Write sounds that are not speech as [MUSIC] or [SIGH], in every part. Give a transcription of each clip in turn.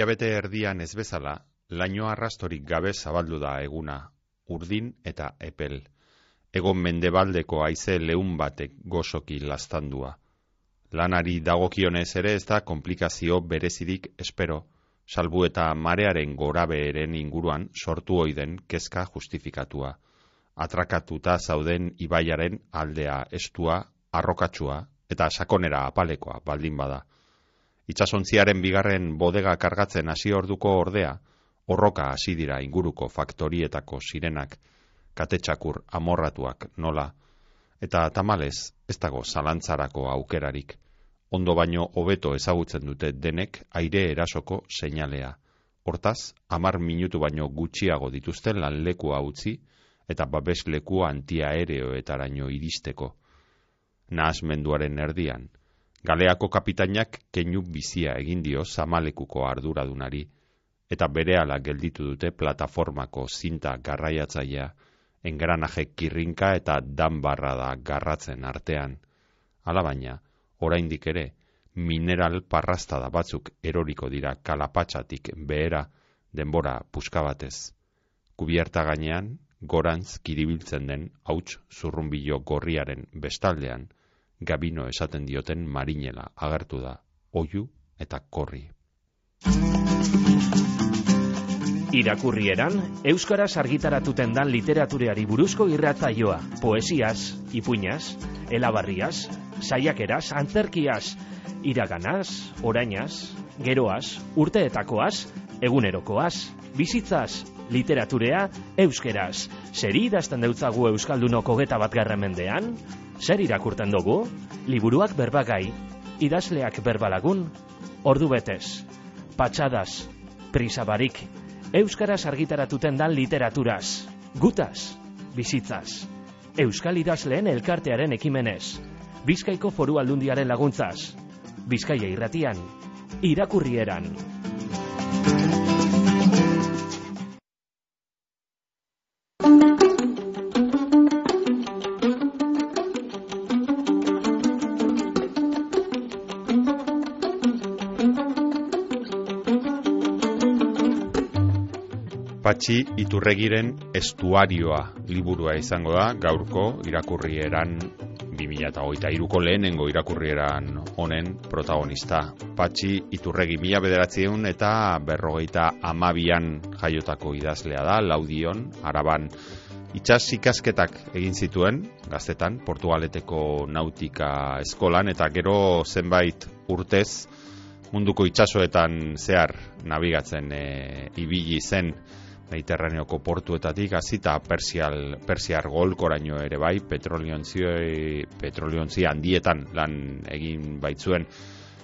Ilabete erdian ez bezala, laino arrastorik gabe zabaldu da eguna, urdin eta epel. Egon mendebaldeko haize leun batek gozoki lastandua. Lanari dagokionez ere ez da komplikazio berezirik espero, salbu eta marearen gorabeeren inguruan sortu oiden kezka justifikatua. Atrakatuta zauden ibaiaren aldea estua, arrokatsua eta sakonera apalekoa baldin bada itxasontziaren bigarren bodega kargatzen hasi orduko ordea, horroka hasi dira inguruko faktorietako sirenak, katetxakur amorratuak nola, eta tamalez ez dago zalantzarako aukerarik, ondo baino hobeto ezagutzen dute denek aire erasoko seinalea. Hortaz, amar minutu baino gutxiago dituzten lan leku utzi eta babes leku antiaereoetaraino iristeko. Nahazmenduaren erdian, Galeako kapitainak keinu bizia egin dio zamalekuko arduradunari, eta berehala gelditu dute plataformako zinta garraiatzaia, engranaje kirrinka eta danbarra da garratzen artean. Alabaina, oraindik ere, mineral parrastada batzuk eroriko dira kalapatxatik behera denbora puskabatez. Kubierta gainean, gorantz kiribiltzen den hauts zurrumbilo gorriaren bestaldean, gabino esaten dioten marinela agertu da, oiu eta korri. Irakurrieran, Euskaraz argitaratuten dan literatureari buruzko irratzaioa, poesiaz, ipuñaz, elabarriaz, saiakeraz, antzerkiaz, iraganaz, orainaz, geroaz, urteetakoaz, egunerokoaz, bizitzaz, literaturea, euskeraz. Zeri idazten deutzagu Euskaldunoko geta bat mendean? Zer irakurten dugu? Liburuak berbagai, idazleak berbalagun, ordu betez, patxadas, prisabarik, euskaraz argitaratuten dan literaturaz, gutaz, bizitzaz, euskal idazleen elkartearen ekimenez, bizkaiko foru aldundiaren laguntzaz, bizkaia irratian, irakurrieran. Patxi Iturregiren estuarioa liburua izango da gaurko irakurrieran 2008ko lehenengo irakurrieran honen protagonista. Patxi Iturregi mila bederatzieun eta berrogeita amabian jaiotako idazlea da, laudion, araban. Itxas ikasketak egin zituen, gaztetan, Portugaleteko nautika eskolan, eta gero zenbait urtez munduko itxasoetan zehar nabigatzen e, ibili zen Mediterraneoko portuetatik hasita Persial Persiar golkoraino ere bai petroliontzi petroliontzi handietan lan egin baitzuen.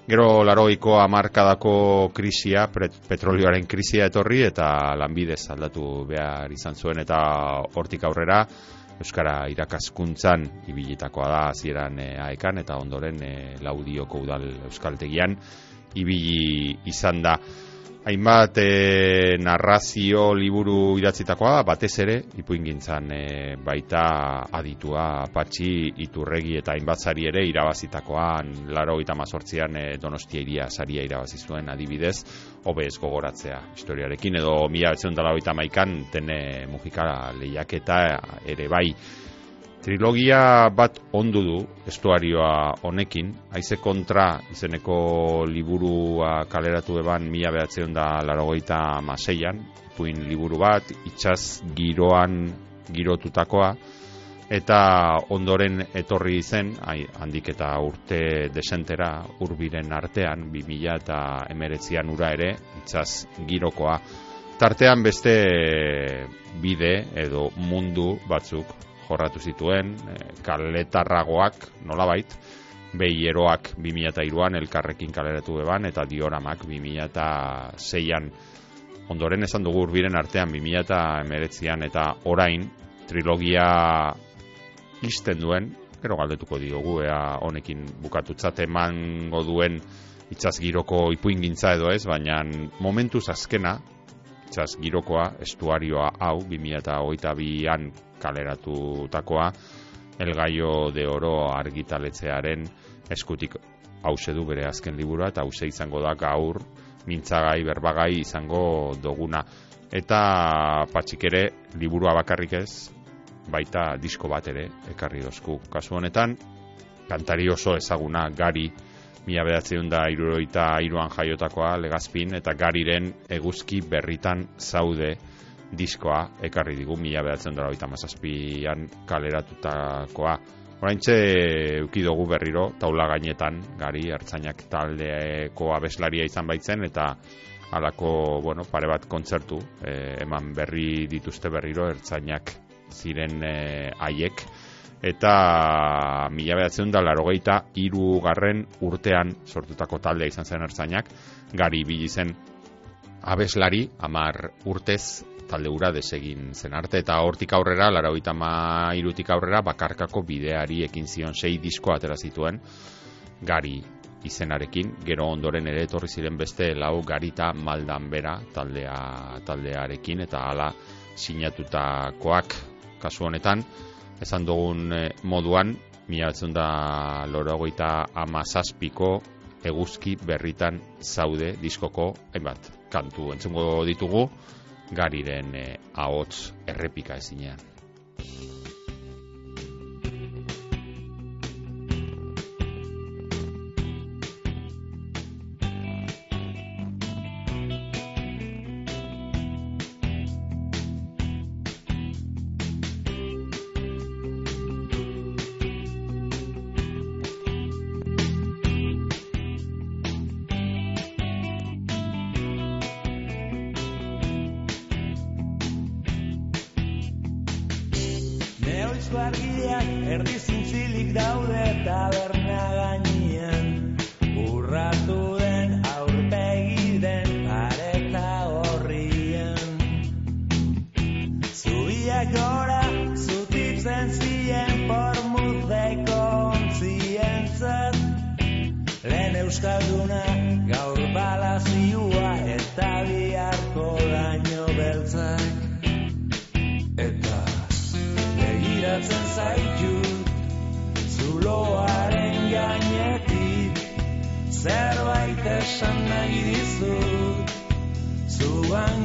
Gero laroiko amarkadako krisia, petrolioaren krisia etorri eta lanbidez aldatu behar izan zuen. Eta hortik aurrera Euskara irakaskuntzan ibilitakoa da hasieran e, aekan eta ondoren e, laudioko udal euskaltegian ibili izan da hainbat e, narrazio liburu idatzitakoa, batez ere, ipuingintzan e, baita aditua patxi iturregi eta hainbat zari ere irabazitakoan, laro eta mazortzian e, donostia iria zaria irabazi zuen adibidez, hobez gogoratzea historiarekin, edo mila betzen dala maikan, tene mujikara lehiaketa ere bai, Trilogia bat ondu du estuarioa honekin, haize kontra izeneko liburua kaleratu eban mila behatzen da larogeita maseian, puin liburu bat, itxaz giroan girotutakoa, eta ondoren etorri zen, handik eta urte desentera urbiren artean, bi mila eta emeretzian ura ere, itxaz girokoa. Tartean beste bide edo mundu batzuk jorratu zituen, e, kaletarragoak nolabait, behi eroak 2002an elkarrekin kaleratu eban, eta dioramak 2006an ondoren esan dugu urbiren artean 2008an eta orain trilogia izten duen, gero galdetuko diogu, ea honekin bukatutzat emango duen itzaz giroko ipuin gintza edo ez, baina momentuz azkena, itzaz girokoa, estuarioa hau, 2008an kaleratutakoa El Gaio de Oro argitaletzearen eskutik hause du bere azken liburua eta hause izango da gaur mintzagai, berbagai izango doguna. Eta patxik ere, liburua bakarrik ez, baita disko bat ere, ekarri dozku. Kasu honetan, kantari oso ezaguna, gari, mila bedatzen da iruroita iruan jaiotakoa, legazpin, eta gariren eguzki berritan zaude, diskoa ekarri digu mila behatzen dara oita mazazpian kaleratutakoa. Horaintxe dugu berriro, taula gainetan, gari, hartzainak taldeko abeslaria izan baitzen, eta alako, bueno, pare bat kontzertu, e, eman berri dituzte berriro, ertzainak ziren e, haiek, eta mila behatzen da, laro gehieta, iru garren urtean sortutako taldea izan zen ertzainak, gari bilizen abeslari, amar urtez, talde ura desegin zen arte eta hortik aurrera, lara ma irutik aurrera, bakarkako bideari ekin zion sei disko atera zituen gari izenarekin, gero ondoren ere etorri ziren beste lau garita maldan bera taldea, taldearekin eta hala sinatutakoak. Kasu honetan, esan dugun eh, moduan, mila betzen da lorogoita amazazpiko eguzki berritan zaude diskoko, hainbat, kantu. Entzungo ditugu, gariren eh, ahots errepika ezinean.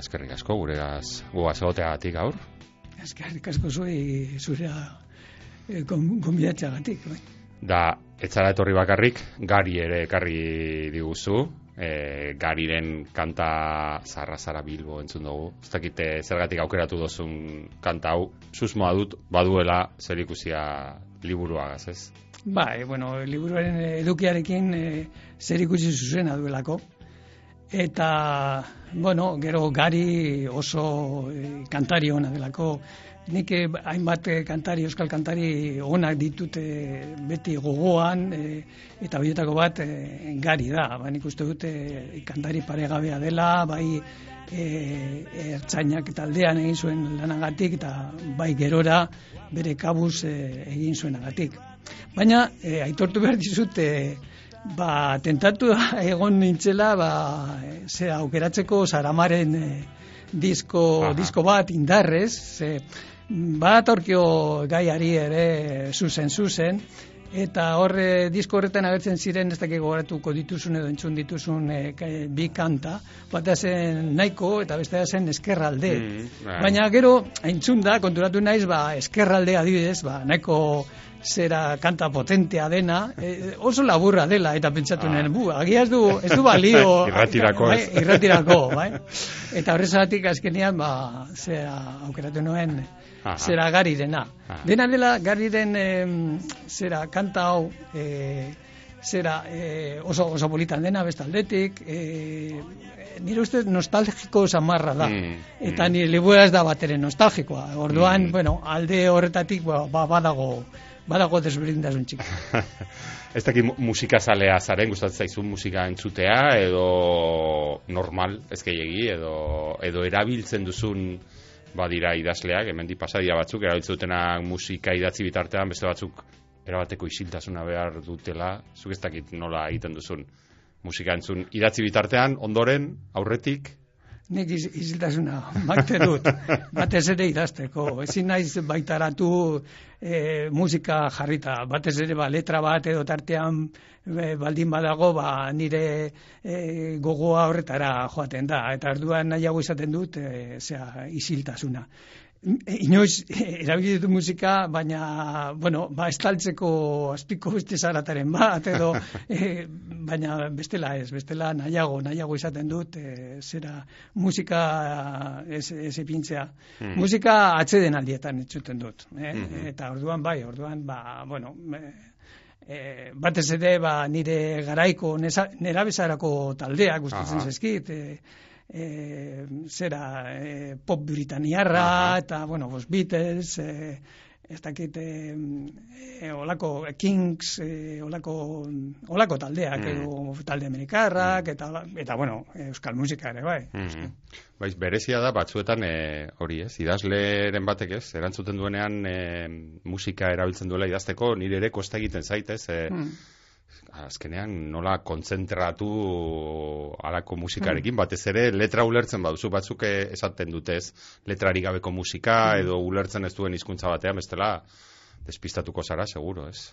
eskerrik asko, gure gaz, guaz egoteagatik gaur. Eskerrik asko zuei zurea e, gatik. Bai. Da, etzara etorri bakarrik, gari ere ekarri diguzu, e, gariren kanta zarra zara bilbo entzun dugu. Ez dakite zergatik aukeratu dozun kanta hau, susmoa dut, baduela zer ikusia liburuagaz, ez? Bai, bueno, liburuaren edukiarekin e, zer ikusi zuzena duelako eta bueno, gero gari oso e, kantari ona delako. Nik eh, hainbat eh, kantari, euskal kantari onak ditute beti gogoan eta horietako bat gari da, ba, nik uste dute kantari paregabea dela bai e, ertzainak taldean egin zuen lanagatik eta bai gerora bere kabuz egin zuenagatik. Baina aitortu behar dizute ba, tentatu [LAUGHS] egon nintzela, ba, ze aukeratzeko saramaren eh, disko, disko bat indarrez, ze, bat orkio gaiari ere zuzen zuzen, eta horre disko horretan agertzen ziren ez dakik gogoratuko dituzun edo entzun dituzun e, bi kanta bat zen nahiko eta beste zen eskerralde mm, bai. baina gero entzun da konturatu naiz ba, eskerralde adibidez ba, nahiko zera kanta potentea dena, e, oso laburra dela, eta pentsatu ah. nuen, bu, agia ez du, ez du balio. [LAUGHS] irratirako, bai, irratirako, bai. Eta horrezatik azkenian, ba, zera, aukeratu nuen, zera gari dena. Dena dela, gari den, zera, kanta hau, e, zera e, oso, oso politan dena bestaldetik, e, nire ustez nostalgiko zamarra da. Mm, Eta mm. nire libura ez da batere nostalgikoa. Orduan, Mm. bueno, alde horretatik ba, ba, badago badago desberdintasun txiki. [LAUGHS] Ez dakit mu- musika zalea zaren, gustatzen zaizu musika entzutea, edo normal, ez gehiagi, edo, edo erabiltzen duzun badira idazleak, hemen pasadia batzuk, erabiltzen dutenak musika idatzi bitartean, beste batzuk erabateko isiltasuna behar dutela, zuk ez dakit nola egiten duzun musika entzun. Idatzi bitartean, ondoren, aurretik, Nik iz, iziltasuna [LAUGHS] makte dut, batez ere idazteko. Ezin naiz baitaratu e, musika jarrita, batez ere ba, letra bat edo tartean e, baldin badago, ba, nire e, gogoa horretara joaten da. Eta arduan nahiago izaten dut, e, zera, isiltasuna. E, Inoiz, erabili dut musika, baina, bueno, ba, estaltzeko azpiko beste zarataren bat, edo, [LAUGHS] e, baina bestela ez, bestela nahiago, nahiago izaten dut, e, zera, musika ez, ez ipintzea. Hmm. Musika atzeden aldietan entzuten dut, eh? Mhm. eta orduan bai, orduan, ba, bueno, e, e, batez ere, ba, nire garaiko nesa- nerabezarako taldeak gustatzen Aha. zaizkit, e, e, zera e, pop britaniarra Aha. eta bueno, pues Beatles e, ez dakit e, e, olako Kings e, olako, olako taldeak Mm. edo talde amerikarrak eta, eta bueno, euskal musika ere bai Mhm. Baiz, berezia da batzuetan e, hori ez, idazleren batek ez, erantzuten duenean e, musika erabiltzen duela idazteko, nire ere kosta egiten zaitez, e, Mm. Azkenean nola kontzentratu alako musikarekin, batez ere letra ulertzen baduzu, batzuk eh, esaten dutez letrari gabeko musika edo ulertzen ez duen hizkuntza batean, bestela despistatuko zara, seguro, ez?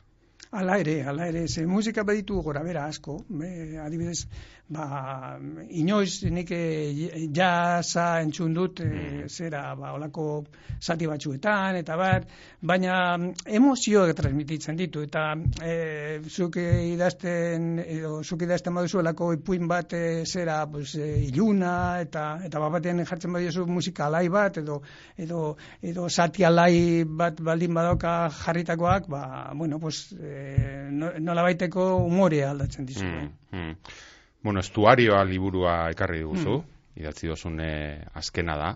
Hala ere, hala ere, ze musika baditu gora bera asko, be, adibidez, ba, inoiz nik eh, jasa entzun dut, e, zera, ba, olako zati batzuetan, eta bar, baina mm, emozioak transmititzen ditu, eta e, zuk idazten, edo zuk idazten baduzu olako ipuin bat, e, zera, pues, e, iluna, eta, eta bat batean jartzen badiozu musika alai bat, edo, edo, edo zati alai bat baldin badoka jarritakoak, ba, bueno, pues, e, no, nola baiteko umorea aldatzen dizu. Mm, mm. Bueno, estuarioa liburua ekarri diguzu, idatzi dozun azkena da,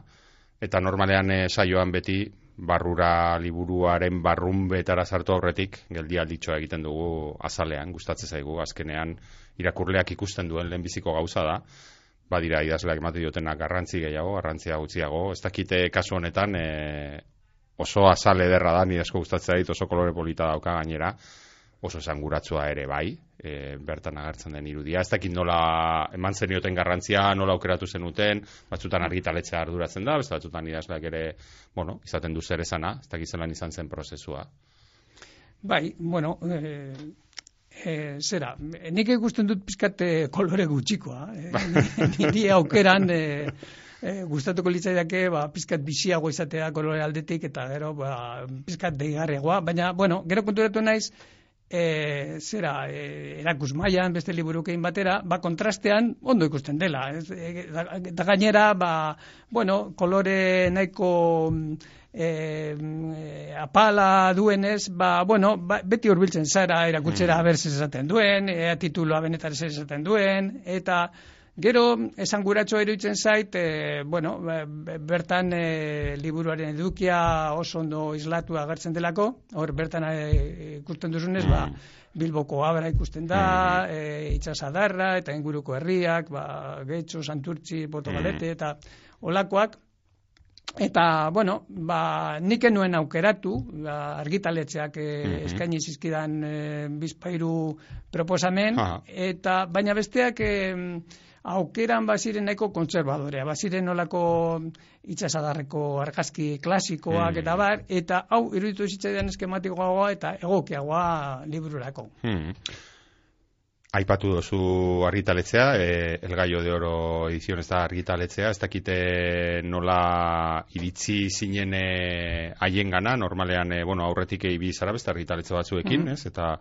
eta normalean eh, saioan beti barrura liburuaren barrunbetara sartu aurretik, geldi alditxoa egiten dugu azalean, gustatzen zaigu, azkenean irakurleak ikusten duen lehenbiziko gauza da, badira idazleak emate diotenak garrantzi gehiago, garrantzia gutxiago, ez dakite kasu honetan eh, oso azale ederra da, nire asko gustatzen zait, oso kolore polita dauka gainera, oso esanguratsua ere bai, e, bertan agertzen den irudia. Ez dakit nola eman zenioten garrantzia, nola aukeratu zenuten, batzutan argitaletzea arduratzen da, beste batzutan idazleak ere, bueno, izaten du zer esana, ez dakit zelan izan zen prozesua. Bai, bueno, e, e, zera, nik ikusten dut pizkate kolore gutxikoa. [LAUGHS] E, niri aukeran e, e, gustatuko litzaidake ba, pizkat biziago izatea kolore aldetik eta gero ba, pizkat deigarregoa, baina, bueno, gero konturatu naiz, e, zera, e, erakus mailan beste liburukein batera, ba, kontrastean ondo ikusten dela. Ez, e, da, gainera, ba, bueno, kolore nahiko e, e, apala duenez, ba, bueno, ba, beti hurbiltzen zara erakutzera mm. berz esaten duen, ea tituloa benetan zer esaten duen, eta Gero, esan guratxo iruditzen zait, e, bueno, be- bertan e, liburuaren edukia oso ondo islatu agertzen delako, hor bertan e, ikusten duzunez, ba, Bilboko abra ikusten da, e, itxasadarra, eta inguruko herriak, ba, Getxo, Santurtzi, Portugalete, eta olakoak, Eta, bueno, ba, nik enuen aukeratu, ba, argitaletxeak e, eskaini zizkidan e, bizpairu proposamen, Aha. eta baina besteak e, aukeran baziren nahiko kontserbadorea, baziren nolako itxasadarreko argazki klasikoak Mm. eta bar, eta hau iruditu zitzaidan eskematikoagoa eta egokiagoa libururako. Hmm. Aipatu dozu argitaletzea, e, El Gallo de Oro edizionez da argitaletzea, ez dakite nola iritzi zinen e, haien gana, normalean, e, bueno, aurretik eibi zara beste argitaletze batzuekin, Mhm. ez, eta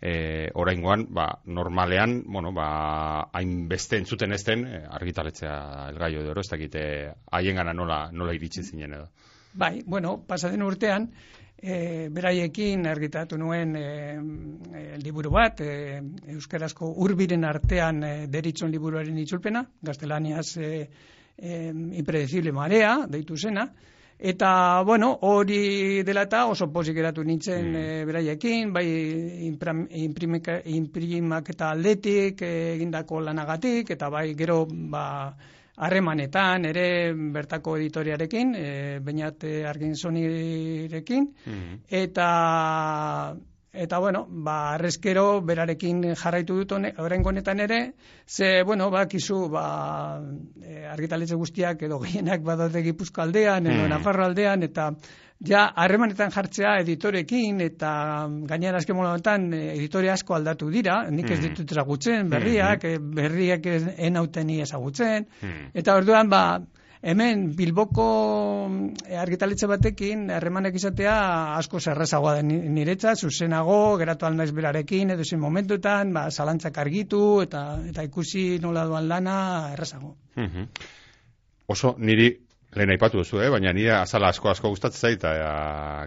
e, oraingoan, ba, normalean, bueno, ba, hainbeste entzuten ezten argitaletzea El Gallo de Oro, ez dakite haien gana nola, nola iritsi zinen edo. Bai, bueno, pasaden urtean, e, beraiekin argitatu nuen e, e, liburu bat, e, Euskarazko urbiren artean e, deritzon liburuaren itzulpena, gaztelaniaz e, e, impredecible marea, deitu zena, Eta, bueno, hori dela eta oso pozik eratu nintzen mm. e, beraiekin, bai imprimak eta aldetik egindako lanagatik, eta bai gero ba, harremanetan ere bertako editoriarekin, e, bainat argin sonirekin, mm. eta Eta, bueno, ba, arrezkero berarekin jarraitu dut horren honetan ere, ze, bueno, ba, kizu, ba, e, argitaletze guztiak edo gehienak badaude gipuzko aldean, edo mm. nafarro aldean, eta ja, harremanetan jartzea editorekin, eta gainera azken honetan editore asko aldatu dira, nik ez hmm. ditut ezagutzen, berriak, mm. berriak enauten ezagutzen, mm. eta orduan, ba, Hemen Bilboko eh, argitaletxe batekin harremanek izatea asko zerrezagoa da niretza, zuzenago, geratu alnaiz berarekin, edo zen momentutan, ba, zalantzak argitu eta, eta ikusi nola duan lana errezago. Mm Oso, niri lehen aipatu duzu, eh? baina nire azala asko asko gustatzen zaita,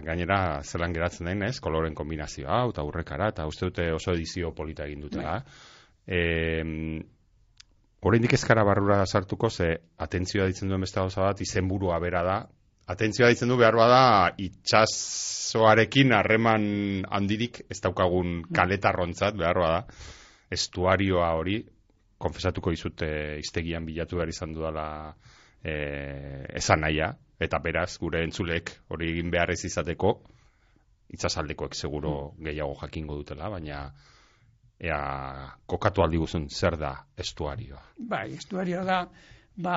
gainera zelan geratzen den, ez? Koloren kombinazioa, eta urrekara, eta uste dute oso edizio polita egin dutela. Bai. Oraindik ezkara barrura sartuko ze atentzioa ditzen duen beste gauza bat izenburua bera da. Atentzioa ditzen du behar bada itxasoarekin harreman handirik ez daukagun kaletarrontzat behar bada. Estuarioa hori konfesatuko dizut e, iztegian bilatu behar izan dudala e, esan naia eta beraz gure entzulek hori egin behar ez izateko itxasaldekoek seguro gehiago jakingo dutela baina ea kokatu aldi guzun zer da estuarioa. Bai, estuarioa da, ba,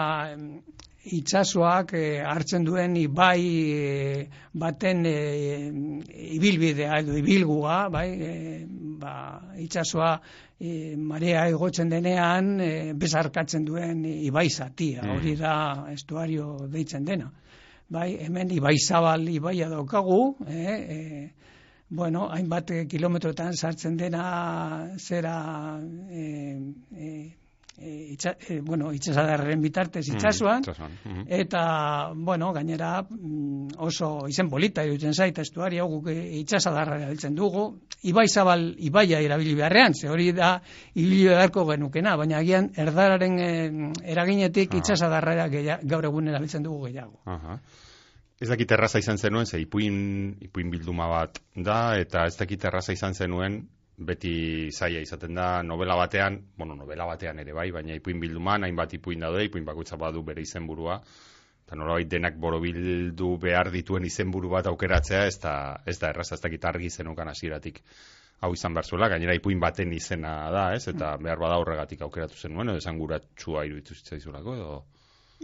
itxasoak eh, hartzen duen ibai eh, baten eh, ibilbidea edo ibilgua, bai, eh, ba, itxasoa eh, marea egotzen denean eh, bezarkatzen duen ibai zatia, mm. hori da estuario deitzen dena. Bai, hemen ibai zabal ibaia daukagu, eh, eh, bueno, hainbat eh, kilometrotan sartzen dena zera e, e, itxa, e, bueno, itxasadarren bitartez mm, itxasuan, mm, eta, bueno, gainera mm, oso izen bolita irutzen zaita estuari, hau itxasadarra erabiltzen dugu, ibai zabal, ibaia erabili beharrean, ze hori da ibili beharko genukena, baina agian erdararen eraginetik ah. itxasadarra gaur egun erabiltzen dugu gehiago. Aha. Ez dakit erraza izan zenuen, ze ipuin, ipuin bilduma bat da, eta ez dakit erraza izan zenuen, beti zaia izaten da novela batean, bueno, novela batean ere bai, baina ipuin bilduman, hainbat ipuin daude, ipuin bakoitza badu bere izenburua, eta nolabait denak borobildu behar dituen izenburu bat aukeratzea, ez da, ez da erraza, ez dakit argi zenukan hasieratik hau izan behar zuela, gainera ipuin baten izena da, ez, eta behar bada horregatik aukeratu zenuen, edo esan guratxua iruditu zitzaizulako, edo...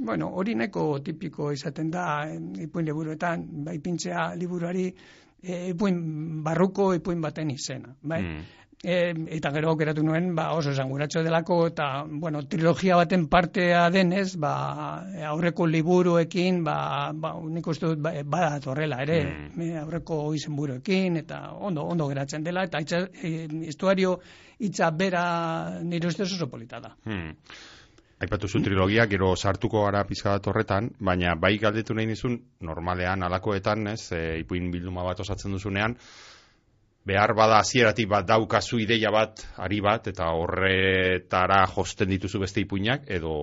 Bueno, hori neko tipiko izaten da ipuin liburuetan, bai pintzea liburuari e, ipuin barruko ipuin baten izena, bai? Mm. E, eta gero geratu nuen, ba, oso esanguratxo delako, eta, bueno, trilogia baten partea denez, ba, aurreko liburuekin, ba, ba nik uste dut, ba, bada torrela, ere, mm. aurreko izenburuekin, eta ondo, ondo geratzen dela, eta itza, e, estuario itza bera nire uste oso polita da. Mm. Aipatu zu trilogia, gero sartuko gara pizka horretan, baina bai galdetu nahi nizun, normalean alakoetan, ez, e, ipuin bilduma bat osatzen duzunean, behar bada hasieratik bat daukazu ideia bat, ari bat, eta horretara josten dituzu beste ipuinak, edo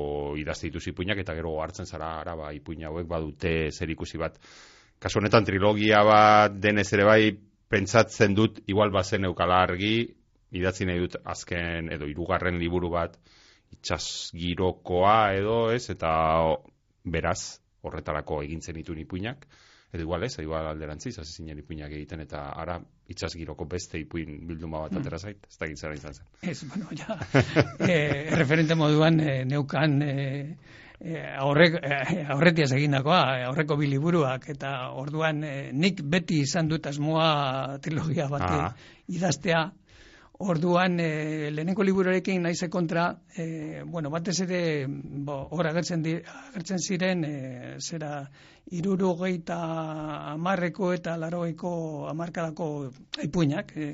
idazte dituzu ipuinak, eta gero hartzen zara, ara, ba, ipuina hauek badute zer ikusi bat. Kasu honetan, trilogia bat denez ere bai, pentsatzen dut, igual bazen eukala argi, idatzi nahi dut azken, edo irugarren liburu bat, itxas girokoa edo ez, eta beraz horretarako egintzen ditu ipuinak, edo igual ez, igual alderantziz, hasi zinen ipuinak egiten, eta ara itxas giroko beste ipuin bilduma bat atera zait, ez da gintzera izan zen. Ez, bueno, ja, [LAUGHS] e, referente moduan e, neukan e, e, aurrek, aurretiaz egindakoa, aurreko biliburuak, eta orduan e, nik beti izan dut asmoa trilogia bat idaztea, Orduan, e, lehenengo liburuarekin naize kontra, e, bueno, batez ere, bo, hor agertzen, di, agertzen ziren, e, zera, iruro geita amarreko eta laroeko amarkadako ipuinak, e,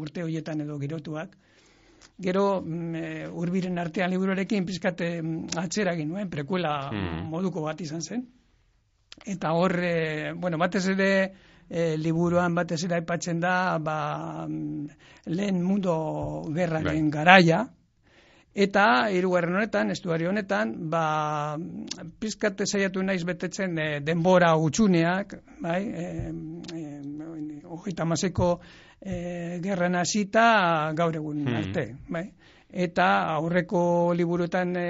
urte horietan edo girotuak. Gero, mm, e, urbiren artean liburuarekin pizkate mm, atzera nuen, prekuela hmm. moduko bat izan zen. eta hor, e, bueno, batez ere, e, liburuan batez ere aipatzen da, ba, lehen mundu gerraren bai. garaia, eta hirugarren honetan, estuario honetan, ba, pizkate saiatu naiz betetzen e, denbora gutxuneak, bai, e, e, maseko e, gerran hasita gaur egun hmm. arte, bai eta aurreko liburuetan e,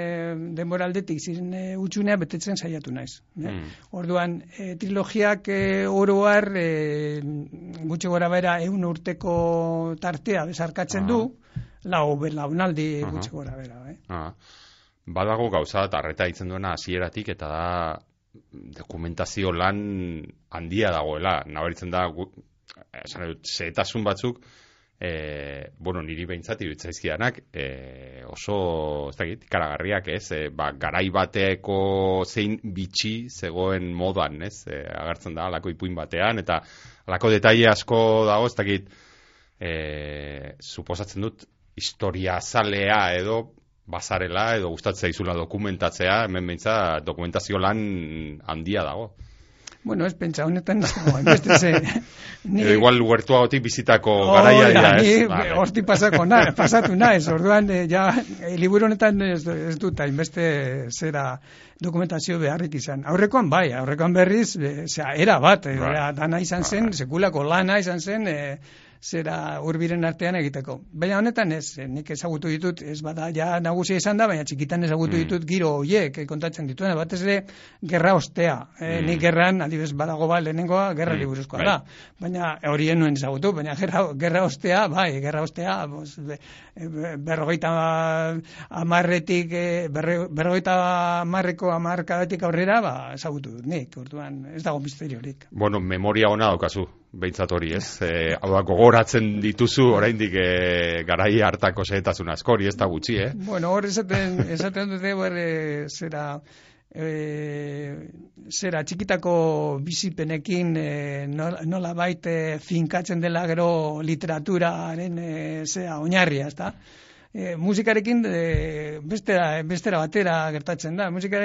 denboraldetik ziren e, utxunea betetzen saiatu naiz. Mm. Orduan, e, trilogiak e, oroar e, gutxi gora bera eun urteko tartea bezarkatzen du, lau belaunaldi uh gutxi gora bera. Eh? Ah. Badago gauza, tarreta itzen duena hasieratik eta da dokumentazio lan handia dagoela. Nabaritzen da, gu, zetasun batzuk, e, bueno, niri behintzat irutzaizkidanak e, oso, ez dakit, karagarriak, ez, e, ba, garai bateko zein bitxi zegoen modan, ez, e, agertzen da, alako ipuin batean, eta alako detaile asko dago, ez dakit, e, suposatzen dut, historia zalea edo, bazarela edo gustatzea izula dokumentatzea, hemen behintza dokumentazio lan handia dago. Bueno, ez pentsa honetan, beste ze... [LAUGHS] Ni... Edo igual huertua gotik bizitako garaia dira, ez? Vale. Horti pasako na, pasatu na, ez, orduan, eh, ja, eh, liburu honetan ez, ez dut, hainbeste zera dokumentazio beharrik izan. Aurrekoan bai, aurrekoan berriz, e, zera, era bat, e, right. dana izan zen, right. sekulako lana izan zen, e, zera urbiren artean egiteko. Baina honetan ez, eh, nik ezagutu ditut, ez bada ja nagusia izan da, baina txikitan ezagutu mm. ditut giro hoiek eh, kontatzen dituen, batez ere gerra ostea. E, Nik gerran, adibes badago ba, lehenengoa, gerra mm. liburuzkoa bai. da. Baina horien nuen ezagutu, baina gerra, gerra ostea, bai, gerra ostea, bos, be, berrogeita amarretik, berrogeita amarreko amarkadatik aurrera, ba, ezagutu dut nik, urtuan, ez dago misteriorik. Bueno, memoria ona daukazu behintzat hori, ez? E, hau da, gogoratzen dituzu oraindik e, garai hartako zehetasun askori, ez da gutxi, eh? Bueno, hor esaten, esaten dute, ber, zera, e, zera, txikitako bizipenekin e, nola baite finkatzen dela gero literaturaren e, zera, oinarria, ez da? E, musikarekin e, bestera, bestera batera gertatzen da. Musika,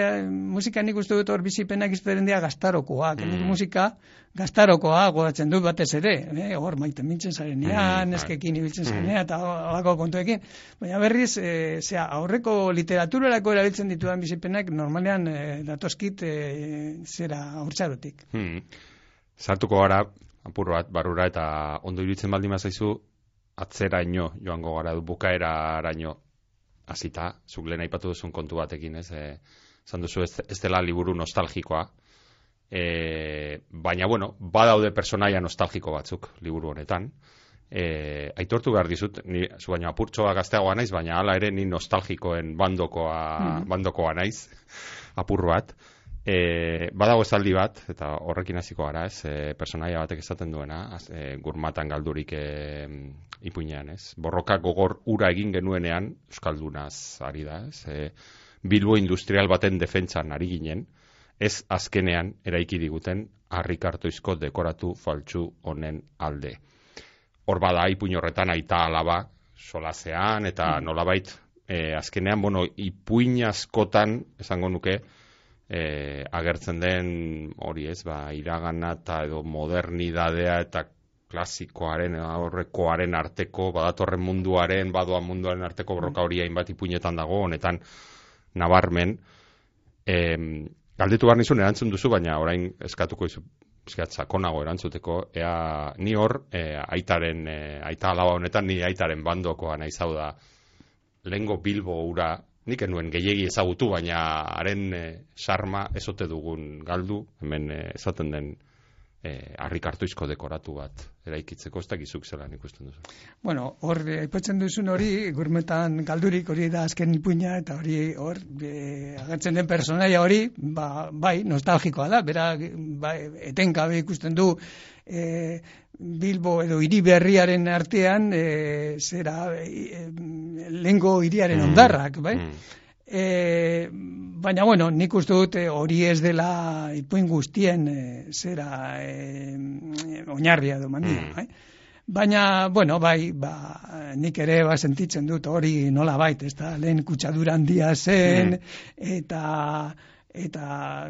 musika nik uste dut hor bizipenak izteren dira gaztarokoak. Mm. Musika gaztarokoa godatzen dut batez ere. E, hor maite mintzen zarenean, mm. eskekin ibiltzen mm. zarenean, eta alako kontuekin. Baina berriz, e, zera, aurreko literaturarako erabiltzen ditudan bizipenak normalean e, datoskit e, zera hortzarotik. Mm. Sartuko gara, apur bat, barura eta ondo iruditzen baldin mazaizu, atzeraino joango gara du bukaera araño hasita. Zuk lehen aipatu duzun kontu batekin ez? Eh izan duzu ez, ez dela liburu nostalgikoa. E, baina bueno badaude personaia nostalgiko batzuk liburu honetan. E, aitortu behar dizut ni zu baina apurtxoa gazteagoa naiz baina hala ere ni nostalgikoen bandokoa mm. bandokoa naiz. [LAUGHS] Apur bat E, badago esaldi bat, eta horrekin hasiko gara, ez, e, personaia batek esaten duena, az, e, gurmatan galdurik e, ipuinean, ez. Borroka gogor ura egin genuenean, Euskaldunaz ari da, ez. E, Bilbo industrial baten defentsan ari ginen, ez azkenean eraiki diguten harrikartoizko dekoratu faltsu honen alde. Hor bada ipuin horretan aita alaba solazean, eta mm. nolabait, e, azkenean, bueno, ipuin askotan, esango nuke, e, agertzen den hori ez, ba, iragana eta edo modernidadea eta klasikoaren, aurrekoaren arteko, badatorren munduaren, badoan munduaren arteko borroka hori hainbat ipuinetan dago, honetan nabarmen, e, galditu behar nizun erantzun duzu, baina orain eskatuko izu, eskat, sakonago erantzuteko, ea, ni hor, e, aitaren, e, aita alaba honetan, ni aitaren bandokoa nahi zau da, lengo bilbo ura nik enuen gehiegi ezagutu, baina haren e, sarma ezote dugun galdu, hemen e, esaten den e, harrikartuizko dekoratu bat eraikitzeko, ez da gizuk zelan ikusten duzu. Bueno, hor, aipatzen duzun hori, gurmetan galdurik hori da azken ipuina, eta hori, hor, e, agertzen den personaia hori, ba, bai, nostalgikoa da, bera, bai, etenkabe ikusten du, e, Bilbo edo hiri berriaren artean e, zera e, lengo hiriaren mm. ondarrak, bai? Mm. E, baina bueno, nik uste dut hori ez dela ipuin guztien e, zera e, oinarria edo mandia, mm. bai? Baina, bueno, bai, ba, nik ere ba sentitzen dut hori nola bait, ez da, lehen kutsadura handia zen, mm. eta eta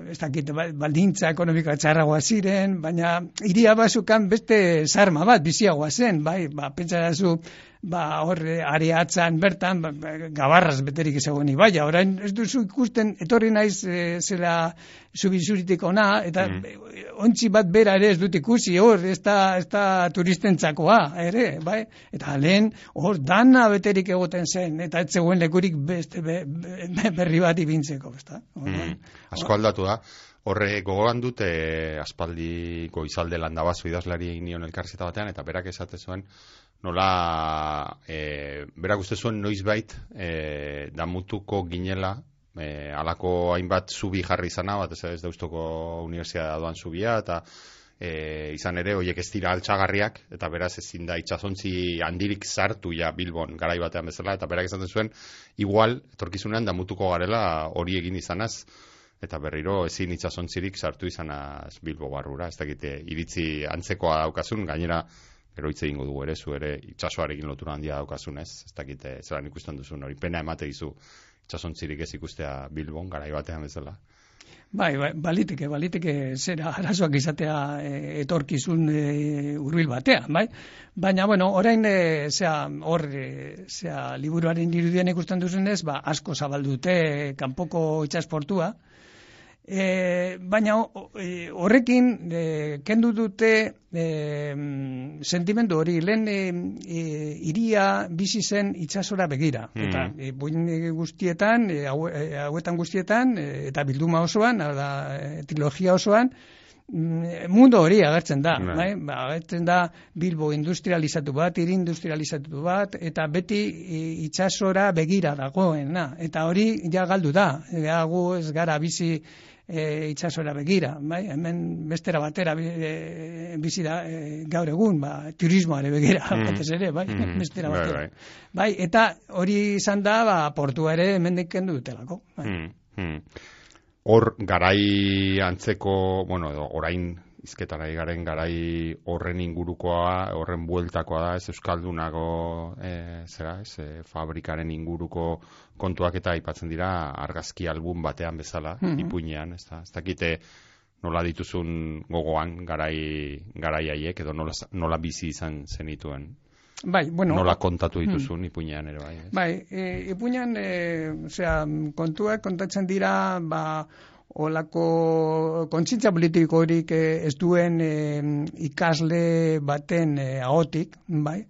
ez dakit ba, baldintza ekonomikoa txarragoa ziren, baina iria basukan beste zarma bat biziagoa zen, bai, ba, pentsarazu, ba, hor, areatzan bertan, ba, ba, gabarraz beterik ezagun bai, orain ez duzu ikusten, etorri naiz e, zela zubizuritik ona, eta mm. ontsi bat bera ere ez dut ikusi, hor, ez da, ez da turistentzakoa, ere, bai, eta lehen, hor, dana beterik egoten zen, eta ez zegoen lekurik beste, be, be, berri bat ibintzeko, ez da? Mm. Asko aldatu da. Horre gogoan dute aspaldi goizalde landabazu idazlari nion elkarzita batean, eta berak esate zuen, nola, e, berak uste zuen noizbait e, damutuko ginela, e, alako hainbat zubi jarri izana, bat ez, ez dauztoko universidad doan zubia, eta e, izan ere, hoiek ez dira altxagarriak, eta beraz ezin da itxasontzi handirik zartu ja Bilbon garai batean bezala, eta berak esaten zuen, igual, etorkizunean damutuko garela hori egin izanaz, eta berriro ezin itsasontzirik sartu izanaz Bilbo barrura, ez dakite iritzi antzekoa daukasun, gainera gero hitz egingo dugu ere zu ere itsasoarekin lotura handia daukazun, ez? Ez dakite zelan ikusten duzun hori pena emate dizu itsasontzirik ez ikustea Bilbon garai batean bezala. Bai, bai, baliteke, baliteke zera arazoak izatea e, etorkizun e, urbil batean, bai? Baina, bueno, orain, e, zera, hor, e, zera, liburuaren irudien ikusten duzunez, ba, asko zabaldute kanpoko itxasportua, E, baina e, horrekin e, kendu dute e, sentimendu hori lehen e, e, iria bizi zen itsasora begira mm. eta e, buin guztietan e, hauetan guztietan e, eta bilduma osoan da, e, trilogia osoan mm, mundu hori agertzen da, bai. bai? Ba, agertzen da Bilbo industrializatu bat, iri industrializatu bat, eta beti itsasora begira dagoena. Eta hori ja galdu da, ja, gu ez gara bizi e, itxasora begira, bai? hemen bestera batera e, bizi da e, gaur egun, ba, turismoare begira, mm. batez ere, bai? Mm. [LAUGHS] bestera bai, batera. Bai, bai. eta hori izan da, ba, portua ere hemen dikendu dutelako. Bai. Mm. Mm. Hor, garai antzeko, bueno, orain izketara garen garai horren ingurukoa, horren bueltakoa da, ez Euskaldunago, e, zera, ez, e, fabrikaren inguruko kontuak eta aipatzen dira argazki album batean bezala, mm -hmm. ipuinean, ez da, ez dakite nola dituzun gogoan garai, garai haiek, edo nola, nola bizi izan zenituen. Bai, bueno, nola kontatu dituzun hmm. ipuinean ere bai. Ez? Bai, e, ipuinean, e, osea, kontuak kontatzen dira, ba, olako kontzintza politikorik eh, ez duen eh, ikasle baten eh, ahotik, bai?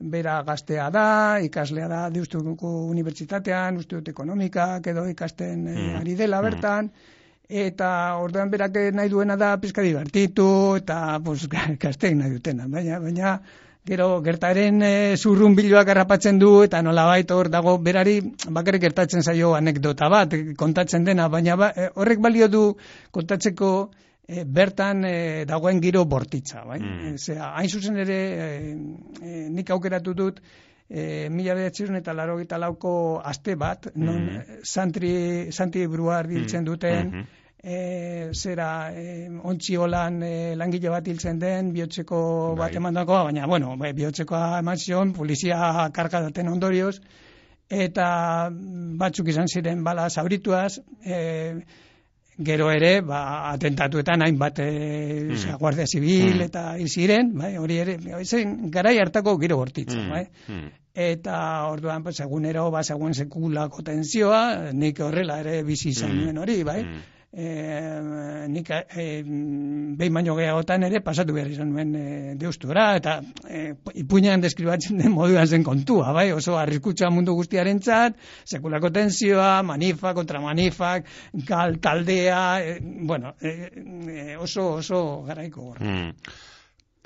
Bera gaztea da, ikaslea da diustuko unibertsitatean, uste dut ekonomikak edo ikasten mm. ari dela mm. bertan, eta orduan berak nahi duena da pizka divertitu, eta pues, [LAUGHS] gaztein nahi dutena, baina, baina gero gertaren e, zurrun biloak garrapatzen du, eta nola baita hor dago berari bakarrik gertatzen zaio anekdota bat, kontatzen dena, baina ba, e, horrek balio du kontatzeko e, bertan e, dagoen giro bortitza, bai? Mm. Zera, hain zuzen ere, e, nik aukeratu dut, e, mila behatzen eta laro lauko aste bat, non mm. santri, santri bruar biltzen mm. duten, mm-hmm e, zera e, ontsi holan e, langile bat hiltzen den bihotzeko bai. bat emandakoa, baina bueno, bai, bihotzekoa eman zion, polizia karkadaten ondorioz, eta batzuk izan ziren bala zaurituaz, e, gero ere, ba, atentatuetan hainbat e, mm. guardia zibil mm. eta hil ziren, bai, hori ere, zen, garai hartako giro bortitza, mm. bai. Mm. Eta orduan, pues, egunero, ba, segun sekulako tensioa, nik horrela ere bizi izan mm. nuen hori, bai. Mm e, nik e, behin baino gehiagotan ere pasatu behar izan nuen e, deustura, eta e, ipuinean deskribatzen den moduan zen kontua, bai? oso arriskutsa mundu guztiaren txat, sekulako tensioa, manifak, kontramanifa, gal, taldea, e, bueno, e, oso, oso garaiko gorra. Mm.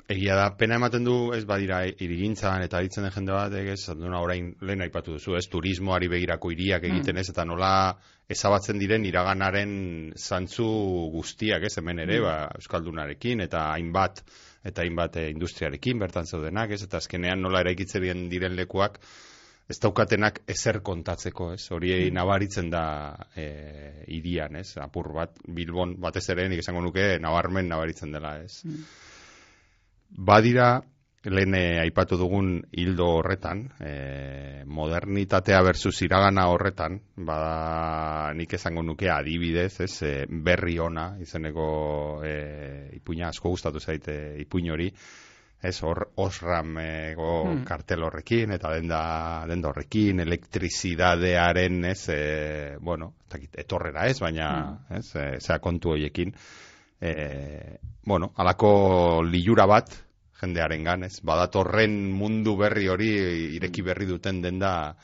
Egia da, pena ematen du, ez badira, irigintzan eta ditzen den jende bat, ez, orain lehen aipatu duzu, ez, turismoari begirako iriak egiten ez, eta nola ezabatzen diren iraganaren zantzu guztiak, ez, hemen ere, mm. ba, Euskaldunarekin, eta hainbat, eta hainbat e, industriarekin, bertan zeudenak, ez, eta azkenean nola eraikitzen diren lekuak, ez daukatenak ezer kontatzeko, ez, hori mm. nabaritzen da e, irian, ez, apur bat, Bilbon, batez ere, nik esango nuke, nabarmen nabaritzen dela, ez. Mm badira lehen eh, aipatu dugun hildo horretan, e, modernitatea versus iragana horretan, bada nik esango nuke adibidez, ez, e, berri ona, izeneko e, ipuina asko gustatu zaite ipuin hori, ez hor osramego hmm. kartel horrekin eta denda, denda horrekin elektrizidadearen ez e, bueno etorrera ez baina hmm. ez e, kontu hoiekin e, bueno alako lilura bat jendearen gan ez badatorren mundu berri hori ireki berri duten denda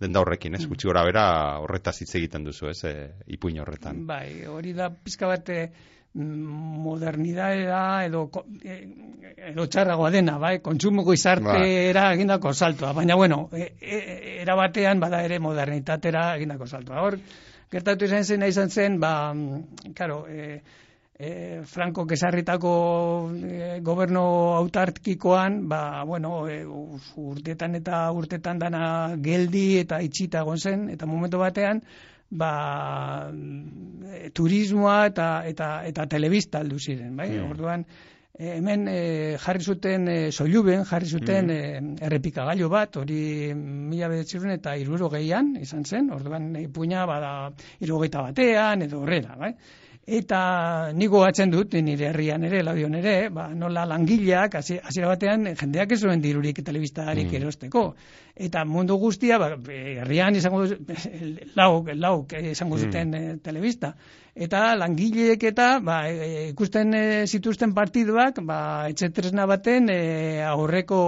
denda horrekin, ez? Gutxi gora bera horretaz hitz egiten duzu, ez? E, ipuin horretan. Bai, hori da pizka bat modernidadea edo eh, edo txarragoa dena, bai, kontsumoko izartera ba. egindako saltoa, baina bueno, e, e, era batean bada ere modernitatera egindako saltoa. Hor, gertatu izan zen, izan zen, ba, claro, e, e, Franco kesarritako e, goberno autarkikoan, ba, bueno, e, urtetan eta urtetan dana geldi eta itxita zen, eta momentu batean, ba, e, turismoa eta, eta, eta telebista aldu ziren, bai? Mm. Orduan, hemen e, jarri zuten e, soiluben, jarri zuten mm. e, errepikagailu bat, hori mila bedetzirun eta iruro gehian, izan zen, orduan puina bada irurogeita batean, edo horrela, bai? Eta nigo atzen dut, nire herrian ere, labion ere, ba, nola langileak, hasiera batean, jendeak ez zuen dirurik telebistarik mm. erosteko. Eta mundu guztia, ba, herrian izango [LAUGHS] lauk, lauk izango mm. zuten mm. telebista eta langileek eta ba, e, ikusten e, zituzten partiduak ba, etxetresna baten e, aurreko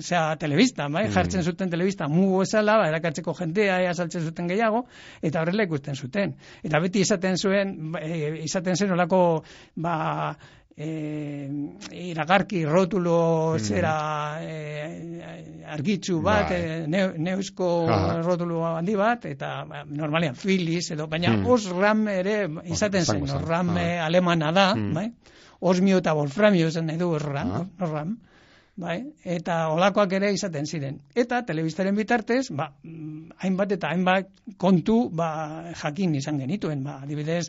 zera, telebista, bai? Mm. jartzen zuten telebista mugu esala, ba, erakatzeko jentea ea saltzen zuten gehiago, eta horrela ikusten zuten. Eta beti izaten zuen, e, izaten zen olako ba, e, iragarki rotulo mm. zera e, argitzu bat, bai. e, ne, neusko rotulo handi bat, eta ba, normalian filiz, edo, baina mm. os ram ere izaten zen, os ram alemana da, mm. bai? osmio eta wolframio zen edu os ram, ram. Bai, eta olakoak ere izaten ziren. Eta telebistaren bitartez, ba, hainbat eta hainbat kontu ba, jakin izan genituen. Ba, adibidez,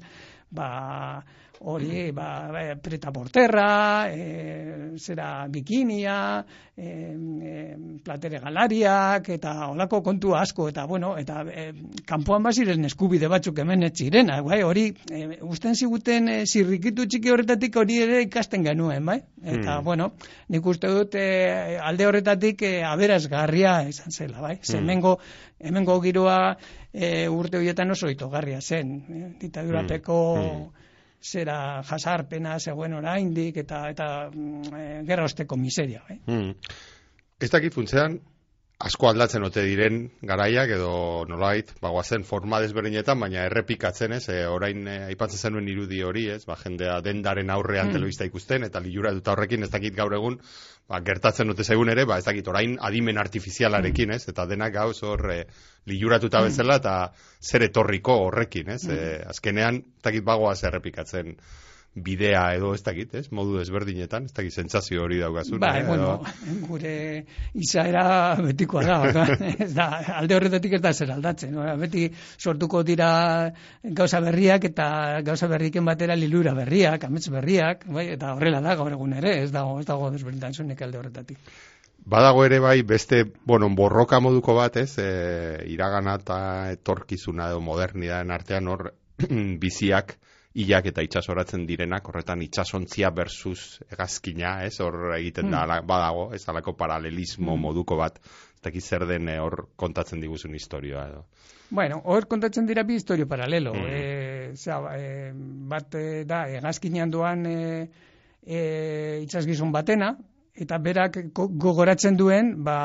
ba, hori ba, ba, preta porterra, e, zera bikinia, e, e, platere galariak, eta olako kontu asko, eta bueno, eta e, kanpoan baziren eskubide batzuk hemen etzirena, bai, hori, e, usten ziguten e, zirrikitu txiki horretatik hori ere ikasten genuen, bai, eta hmm. bueno, nik uste dut e, alde horretatik e, aberazgarria izan zela, bai, hmm. hemengo giroa e, urte horietan oso itogarria zen, e, ditadurapeko hmm zera jasarpena zegoen oraindik eta eta mm, e, gerra osteko miseria. Eh? Mm. Ez dakit funtzean, asko aldatzen ote diren garaiak edo nolait, bagoazen forma desberdinetan, baina errepikatzen ez, e, orain e, aipatzen zenuen irudi hori ez, ba, jendea dendaren aurrean mm. telebista ikusten, eta liura dut horrekin ez dakit gaur egun, ba, gertatzen dute zegun ere, ba, ez dakit orain adimen artifizialarekin ez, eta denak gauz hor e, liuratuta mm. bezala, eta zer etorriko horrekin ez, mm. e, azkenean, ez dakit bagoaz errepikatzen bidea edo ez dakit, ez? Modu desberdinetan, ez dakit sentsazio hori daugazun. Ba, eh, bueno, gure izaera betikoa da, [LAUGHS] ez da, alde horretatik ez da zer aldatzen, no? beti sortuko dira gauza berriak eta gauza berriken batera lilura berriak, amets berriak, bai? eta horrela da gaur egun ere, ez dago, ez dago desberdintasunik alde horretatik. Badago ere bai beste, bueno, borroka moduko bat, ez? E, iragana eta etorkizuna edo modernidaren artean hor [CLEARS THROAT] biziak hilak eta itsasoratzen direnak, horretan itsasontzia versus hegazkina, ez, hor egiten da, hmm. badago, ez alako paralelismo hmm. moduko bat, ez dakit zer den eh, hor kontatzen diguzun historioa edo. Bueno, hor kontatzen dira bi historio paralelo, mm. e, zera, e, bat e, da, hegazkinean duan e, e, itsasgizon batena, eta berak gogoratzen duen, ba,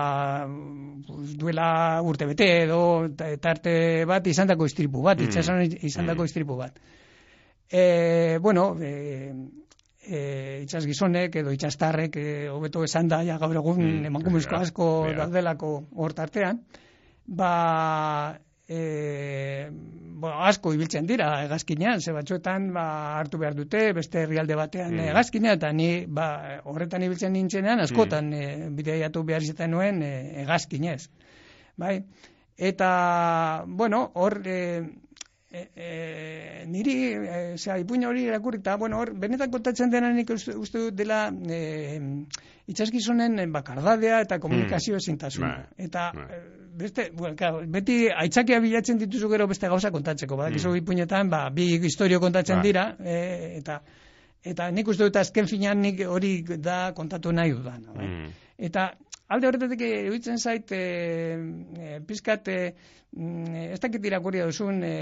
duela urte bete edo tarte bat izandako istripu bat, mm. itxason izandako mm. istripu bat e, bueno, e, e, itxas gizonek edo itxastarrek e, hobeto esan da ja gaur egun mm, emakumezko [LAUGHS] asko daudelako hort artean, ba e, bo, asko ibiltzen dira egazkinean, ze batzuetan ba, hartu behar dute, beste herrialde batean mm. egazkinea, eta ni ba, horretan ibiltzen nintzenean, askotan mm. e, bideiatu behar izaten nuen e, egazkinez. Bai? Eta, bueno, hor, e, e, e, niri, e, zera, ipuin hori irakurri, eta, bueno, hor, benetan kontatzen dena nik uste, uste dut dela e, itxaskizunen bakardadea eta komunikazio mm. ezintasuna. Bai, Eta, e, beste, bueno, claro, beti aitzakia bilatzen dituzu gero beste gauza kontatzeko, badak Mm. ipuinetan, ba, bi historio kontatzen Bai. dira, e, eta, eta nik uste dut azken finean nik hori da kontatu nahi dudan. Bai? Mm. Eta alde horretatik iruditzen zait e, e, pizkat e, mm, ez dakit irakurri duzun e,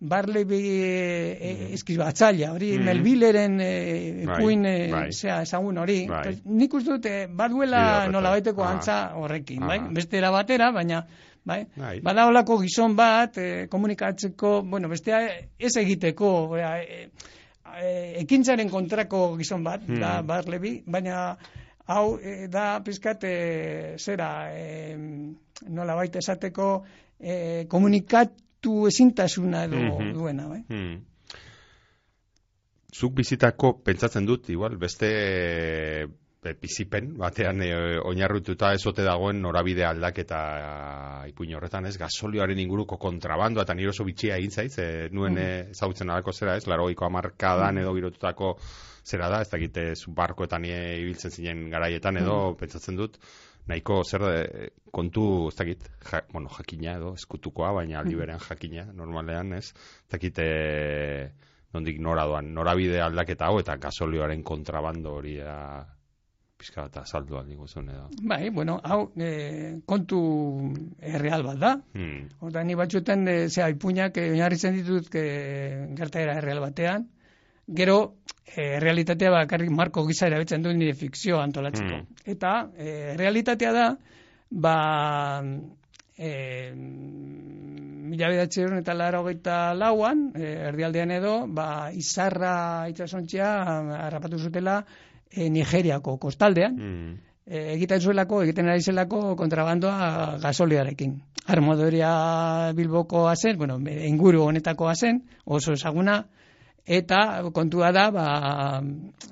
barlebi e, Mhm. eskribatzailea, hori Mhm. melbileren e, Bai, ipuin e, bai. zea, ezagun hori. Bai. Nik uste dut e, baduela nolabaiteko Ah. antza horrekin, bai? Ah. Beste era batera, baina bai? Bai. Bada holako gizon bat e, komunikatzeko, bueno, bestea ez egiteko, e, e, ekintzaren kontrako gizon bat, Hmm. da Barlebi, baina hau e, da pizkat e, zera e, nola baita esateko e, komunikatu ezintasuna edo Mhm. duena, bai? Hmm. Zuk bizitako pentsatzen dut, igual, beste bizipen batean e, oinarrituta ezote dagoen norabide aldaketa ipuin horretan, ez? Gasolioaren inguruko kontrabandoa eta nire oso bitxia egin zaiz, e, nuen Mm. e, ezagutzen alako zera, ez? Larogeiko amarkadan edo girotutako zera da, ez dakite barkoetan e, ibiltzen zinen garaietan edo pentsatzen dut, nahiko zer e, kontu, ez dakit, ja, bueno, jakina edo, eskutukoa, baina aldi berean jakina, normalean, ez? Ez dakit, e, nondik nora doan, norabide aldaketa hau eta gasolioaren kontrabando hori a, pizka bat azaldu aldi guzun edo. Bai, bueno, hau e, kontu erreal bat da. Hmm. Horta, ni batzuetan, e, zea, ipuinak e, oinarritzen ditut e, gertaera erreal batean. Gero, e, realitatea bakarrik marko gisa erabiltzen duen nire fikzio antolatzeko. Mm. Eta, e, realitatea da, ba, e, mila bedatzeron eta laro lauan, e, erdialdean edo, ba, izarra itxasontxea harrapatu zutela e, Nigeriako kostaldean, Hmm. e, egiten zuelako, egiten ari zelako kontrabandoa gasoliarekin. Armodoria Bilbokoa zen, bueno, inguru honetakoa zen, oso ezaguna, eta kontua da, ba,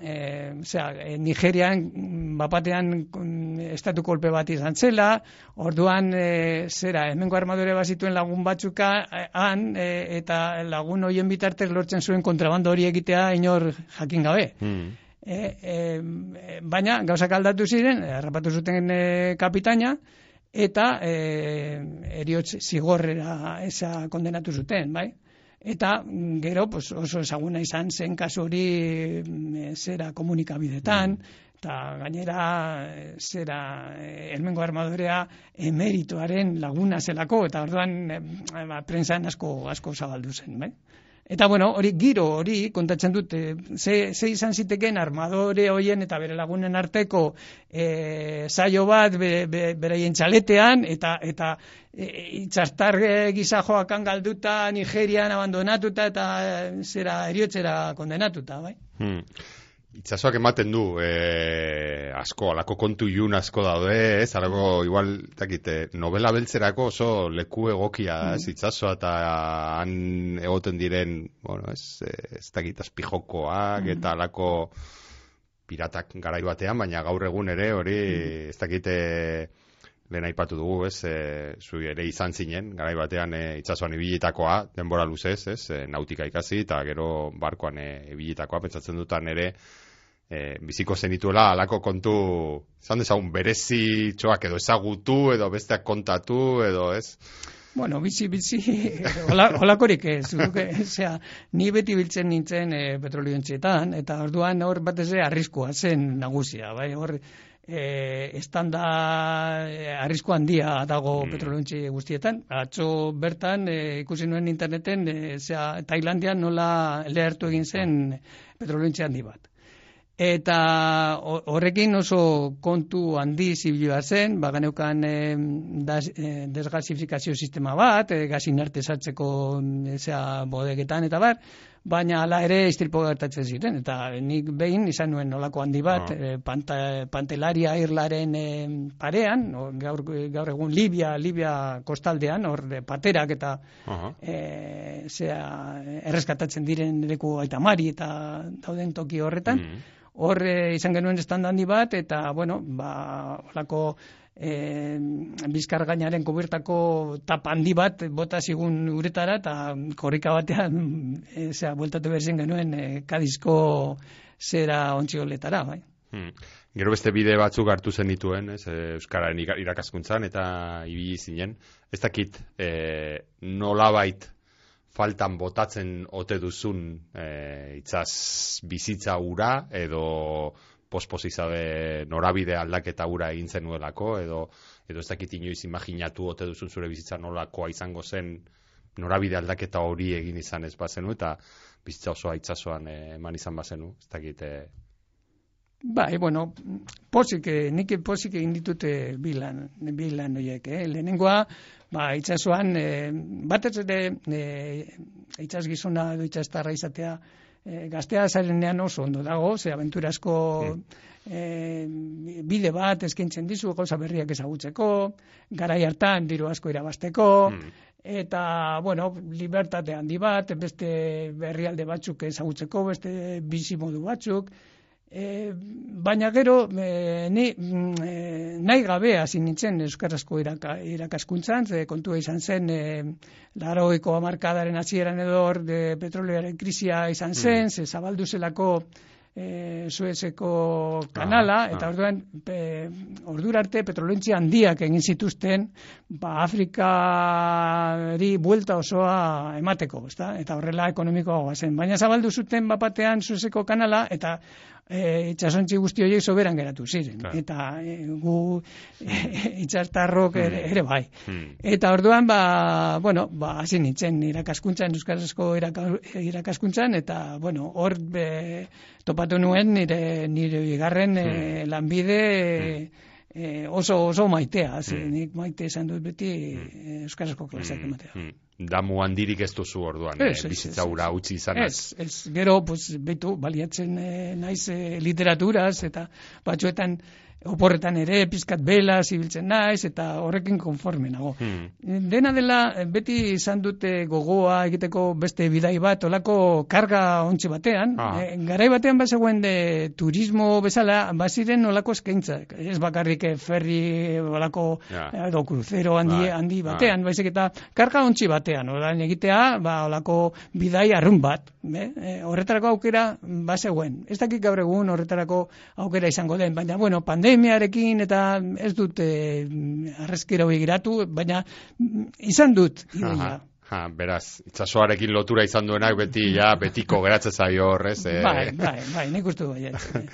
e, zera, e, Nigerian mm, bapatean mm, estatu kolpe bat izan zela, orduan, e, zera, hemengo armadore bazituen lagun batzuka, han, e, eta lagun hoien bitartez lortzen zuen kontrabando hori egitea inor jakin gabe. Hmm. E, e, baina gauzak aldatu ziren, harrapatu zuten e, kapitaina, eta e, eriotz zigorrera eza kondenatu zuten, bai? Eta gero pues, oso ezaguna izan zen kasu hori mm, zera komunikabidetan, eta gainera eh, zera eh, elmengo armadorea emeritoaren laguna zelako, eta orduan eh, ba, prentsan asko, asko zabaldu zen, bai? Eta bueno, hori giro hori kontatzen dut, e, ze, ze izan ziteken armadore hoien eta bere lagunen arteko e, saio bat be, be, beraien txaletean, eta eta e, itxastar e, gisa joakan galduta Nigerian abandonatuta eta e, zera eriotzera kondenatuta, bai? Hmm. Itxasoak ematen du, e, asko, alako kontu ilun asko daude, ez, alako, igual, takite, novela beltzerako oso leku egokia, ez, itxasoa eta han egoten diren, bueno, ez, ez dakit, azpijokoak, eta alako piratak garai batean, baina gaur egun ere, hori, ez dakite, lehen aipatu dugu, ez, e, zu ere izan zinen, garai batean e, itxasoan ibilitakoa, denbora luzez, ez, e, nautika ikasi, eta gero barkoan e, ibilitakoa, pentsatzen dutan ere, e, biziko zenituela alako kontu, zan dezagun, berezi txoak edo ezagutu, edo besteak kontatu, edo ez? Bueno, bizi, bizi, [LAUGHS] hola, holakorik ez, guk, osea, ni beti biltzen nintzen e, petrolioentzietan, eta orduan hor batez ere arriskua zen nagusia, bai, hor, e, estanda e, arrisko handia dago Mm. petrolioentzi guztietan. Atzo bertan e, ikusi nuen interneten, e, zera, Tailandian nola lehertu egin zen petrolioentzi handi bat. Eta ho- horrekin oso kontu handi zibilua zen, ba, ganeukan e, das, e, desgasifikazio sistema bat, e, gasin arte e, zera, bodegetan eta bar, baina hala ere istilpo gertatzen ziren. Eta nik behin izan nuen nolako handi bat, Ah. e, panta, pantelaria irlaren e, parean, o, gaur, gaur egun Libia, Libia kostaldean, hor paterak eta Aha. e, zea, erreskatatzen diren leku aitamari eta dauden toki horretan. Mm. Hor e, izan genuen estanda handi bat, eta, bueno, ba, olako e, bizkar gainaren kubertako tap handi bat bota zigun uretara eta korrika batean [LAUGHS] e, zera, bueltatu berzien genuen e, kadizko zera ontzioletara, bai. Hmm. Gero beste bide batzuk hartu zen dituen, ez, Euskararen irakaskuntzan eta ibili zinen. Ez dakit e, nolabait faltan botatzen ote duzun e, itzaz bizitza ura edo posposizabe norabide aldaketa ura egin zenuelako edo edo ez dakit inoiz imaginatu ote duzun zure bizitza nolakoa izango zen norabide aldaketa hori egin izan ez bazenu eta bizitza osoa itsasoan eh, eman izan bazenu ez dakit e... Bai, bueno, posik, eh, nik posik egin ditute bilan, bilan oiek, eh? lehenengoa, ba, itxasuan, eh, batez ere, eh, itxas gizona edo itxastarra izatea, e, gaztea zarenean oso ondo dago, ze aventurasko e, bide bat eskintzen dizu, gauza berriak ezagutzeko, garai hartan diru asko irabasteko, mm. eta, bueno, libertate handi bat, beste berrialde batzuk ezagutzeko, beste bizi modu batzuk, E, baina gero e, ni e, nahi gabe hasi nintzen euskarazko iraka, irakaskuntzan, ze kontua izan zen e, laroiko amarkadaren hasieran edo hor de petrolearen krisia izan mm. zen, mm. ze zabaldu zelako e, Suezeko kanala, ah, eta ah. orduan pe, ordura arte petrolentzia handiak egin zituzten ba, Afrikari buelta osoa emateko, ezta? eta horrela ekonomikoa zen. Baina zabaldu zuten bapatean Suezeko kanala, eta e, itxasontzi guzti horiek soberan geratu ziren. Eta e, gu e, itxastarrok ere, hmm. ere bai. Hmm. Eta orduan, ba, bueno, ba, hasi nintzen irakaskuntzan, euskarazko irakaskuntzan, eta, bueno, hor topatu nuen nire, nire bigarren e, hmm. lanbide e, oso, oso maitea. nik maite esan dut beti e, euskarazko klaseak ematea. Damu handirik ez duzu orduan, eh, bizitza ura utzi izan. Ez, ez, gero, pues, betu, baliatzen eh, naiz eh, literaturaz, eta batzuetan oporretan ere pizkat bela zibiltzen naiz eta horrekin konforme nago. Hmm. Dena dela beti izan dute gogoa egiteko beste bidai bat olako karga ontsi batean. Ah. E, garai batean bazegoen de turismo bezala baziren olako eskaintzak. Ez bakarrik eh, ferri olako yeah. edo kruzero handi, bai. handi ah. batean. Ah. Baizik eta karga ontsi batean. Orain egitea ba, olako bidai arrun bat. Be? E, horretarako aukera bazegoen. Ez dakik gaur egun horretarako aukera izango den. Baina, bueno, pandemia pandemiarekin eta ez dut eh, arrezkera giratu, baina izan dut. Ha, beraz, itxasoarekin lotura izan duenak beti, ja, betiko geratzen zaio horrez. Eh. Bai, bai, bai, nik uste bai. [LAUGHS]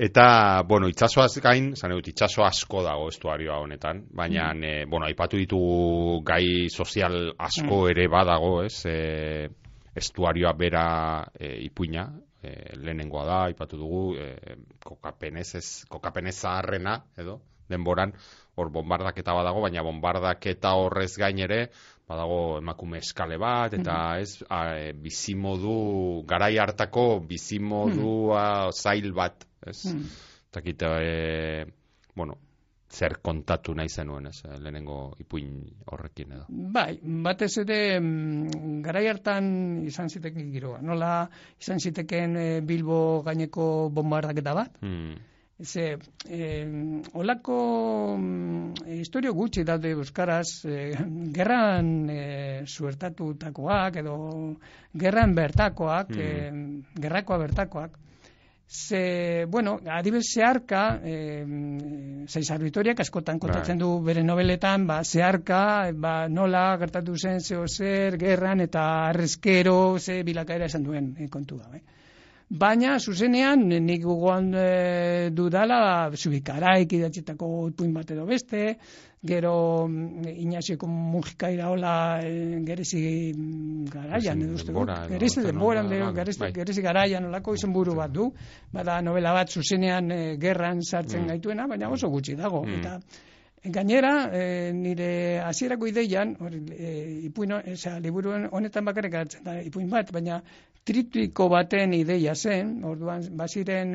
Eta, bueno, itxasoaz gain, zan dut, itxaso asko dago estuarioa honetan, baina, mm. eh, bueno, aipatu ditugu gai sozial asko mm. ere badago, ez, eh, estuarioa bera eh, ipuina, e, lehenengoa da, ipatu dugu, e, kokapenez, ez, kokapenez zaharrena, edo, denboran, hor bombardaketa badago, baina bombardaketa horrez gain ere, badago emakume eskale bat, eta ez, a, e, bizimodu, garai hartako bizimodu mm zail bat, ez, -hmm. e, bueno, zer kontatu nahi zenuen, ez, eh, lehenengo ipuin horrekin edo. Bai, batez ere mm, garai hartan izan ziteken giroa. Nola izan ziteken e, Bilbo gaineko bombardaketa bat? Hmm. Ze, eh, olako mm, historio gutxi daude euskaraz, eh, gerran eh, suertatutakoak edo gerran bertakoak, hmm. eh, gerrakoa bertakoak, Ze, bueno, adibes zeharka, e, Zaizar Vitoriak askotan kontatzen bai. du bere nobeletan, ba, zeharka, ba, nola gertatu zen zeo zer, gerran eta arrezkero, ze bilakaera esan duen e, kontua. Bai. Baina, zuzenean, nik gugoan e, dudala, zubikaraik idatxetako puin bat edo beste, gero mm, Inazioko mugika iraola e, gerezi garaian, edo uste gerezi denboran, bai. gerezi garaian, olako izan buru bat du, bada novela bat zuzenean e, gerran sartzen mm. gaituena, baina oso gutxi dago, mm. eta Gainera, e, nire hasierako ideian, hori, e, ipuin, eza, liburuen honetan bakarrik hartzen da, ipuin bat, baina triptiko baten ideia zen, orduan baziren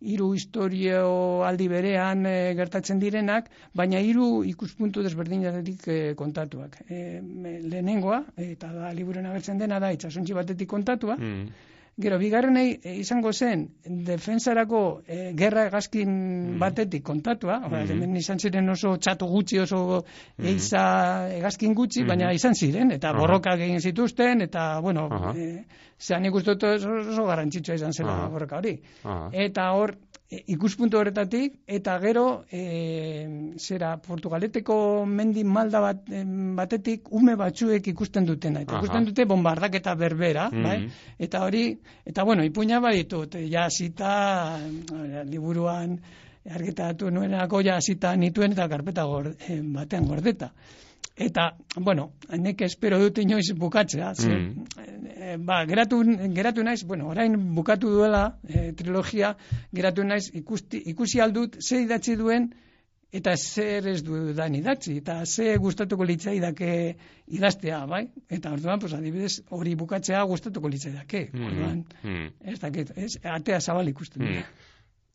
hiru historio aldi berean e, gertatzen direnak, baina hiru ikuspuntu desberdinatetik e, kontatuak. E, lehenengoa, eta da liburuan agertzen dena da, itxasuntzi batetik kontatua, mm. Gero, bigarrenei e, izango zen, defensarako e, gerra egazkin Mm. batetik kontatua, mm. Mhm. hemen izan ziren oso txatu gutxi, oso Mhm. eiza egazkin gutxi, Mhm. baina izan ziren, eta Aha. borroka egin zituzten, eta, bueno, Aha. e, zean ikustut oso, oso garantzitsua izan zela Aha. borroka hori. Eta hor, ikuspuntu horretatik, eta gero, e, zera, Portugaleteko mendi malda bat, batetik, ume batzuek ikusten dutena. Eta Aha. ikusten dute bombardaketa berbera, Mhm. bai? Eta hori, eta bueno, ipuina baditut, ja zita, eh, liburuan, argitaratu nuenako ja zita nituen eta karpeta gor, eh, batean gordeta. Eta, bueno, nek espero dut inoiz bukatzea, ze, Mm. eh, ba, geratu, geratu naiz, bueno, orain bukatu duela eh, trilogia, geratu naiz ikusti, ikusi aldut ze idatzi duen eta zer ez dudan idatzi, eta ze gustatuko litzaidake idaztea, bai? Eta orduan, pues, adibidez, hori bukatzea gustatuko litzaidake. Mhm. Orduan, Mhm. ez dakit, ez, atea zabal ikusten. Mm. dira.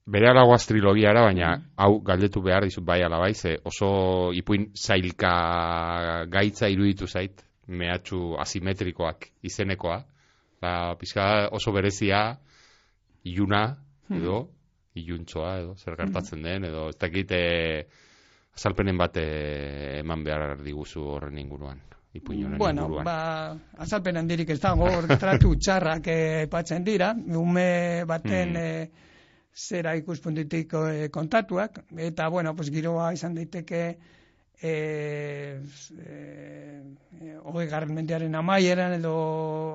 Bere alagoaz trilogiara, baina hau galdetu behar dizut bai alabai, ze oso ipuin zailka gaitza iruditu zait, mehatxu asimetrikoak izenekoa. Ba, pizka oso berezia, iluna, edo, iluntzoa, edo, zer gertatzen den, edo, ez dakit eh, azalpenen bat eh, eman behar diguzu horren inguruan, ipuin honen Bueno, inguruan. ba, azalpen handirik ez dago, tratu txarrak eh, aipatzen dira, ume baten Mm. eh, zera ikuspuntitik eh, kontatuak, eta, bueno, pues, giroa izan daiteke eh, hogei garren mendearen amaieran edo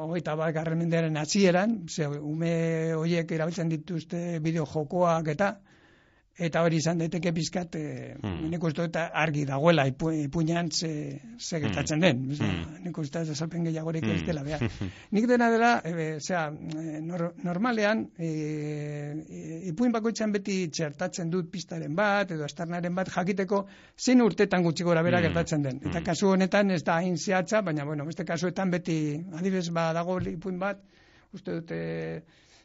hogeita bat garren mendearen hasieran, ze ume horiek erabiltzen dituzte bideo jokoak eta eta hori izan daiteke pizkat eh, Hmm. nik uste dut argi dagoela ipu, ipuinan ze, ze gertatzen den. Hmm. Nik uste dut azalpen gehiagorik ez Hmm. dela behar. [LAUGHS] Nik dena dela, e, zera, eh, nor, normalean, e, ipuin bakoitzan beti txertatzen dut pistaren bat, edo astarnaren bat, jakiteko zein urtetan gutxi gora bera Mm. gertatzen den. Eta Mm. kasu honetan ez da hain zehatza, baina, bueno, beste kasuetan beti, adibes, ba, dago ipuin bat, uste dute,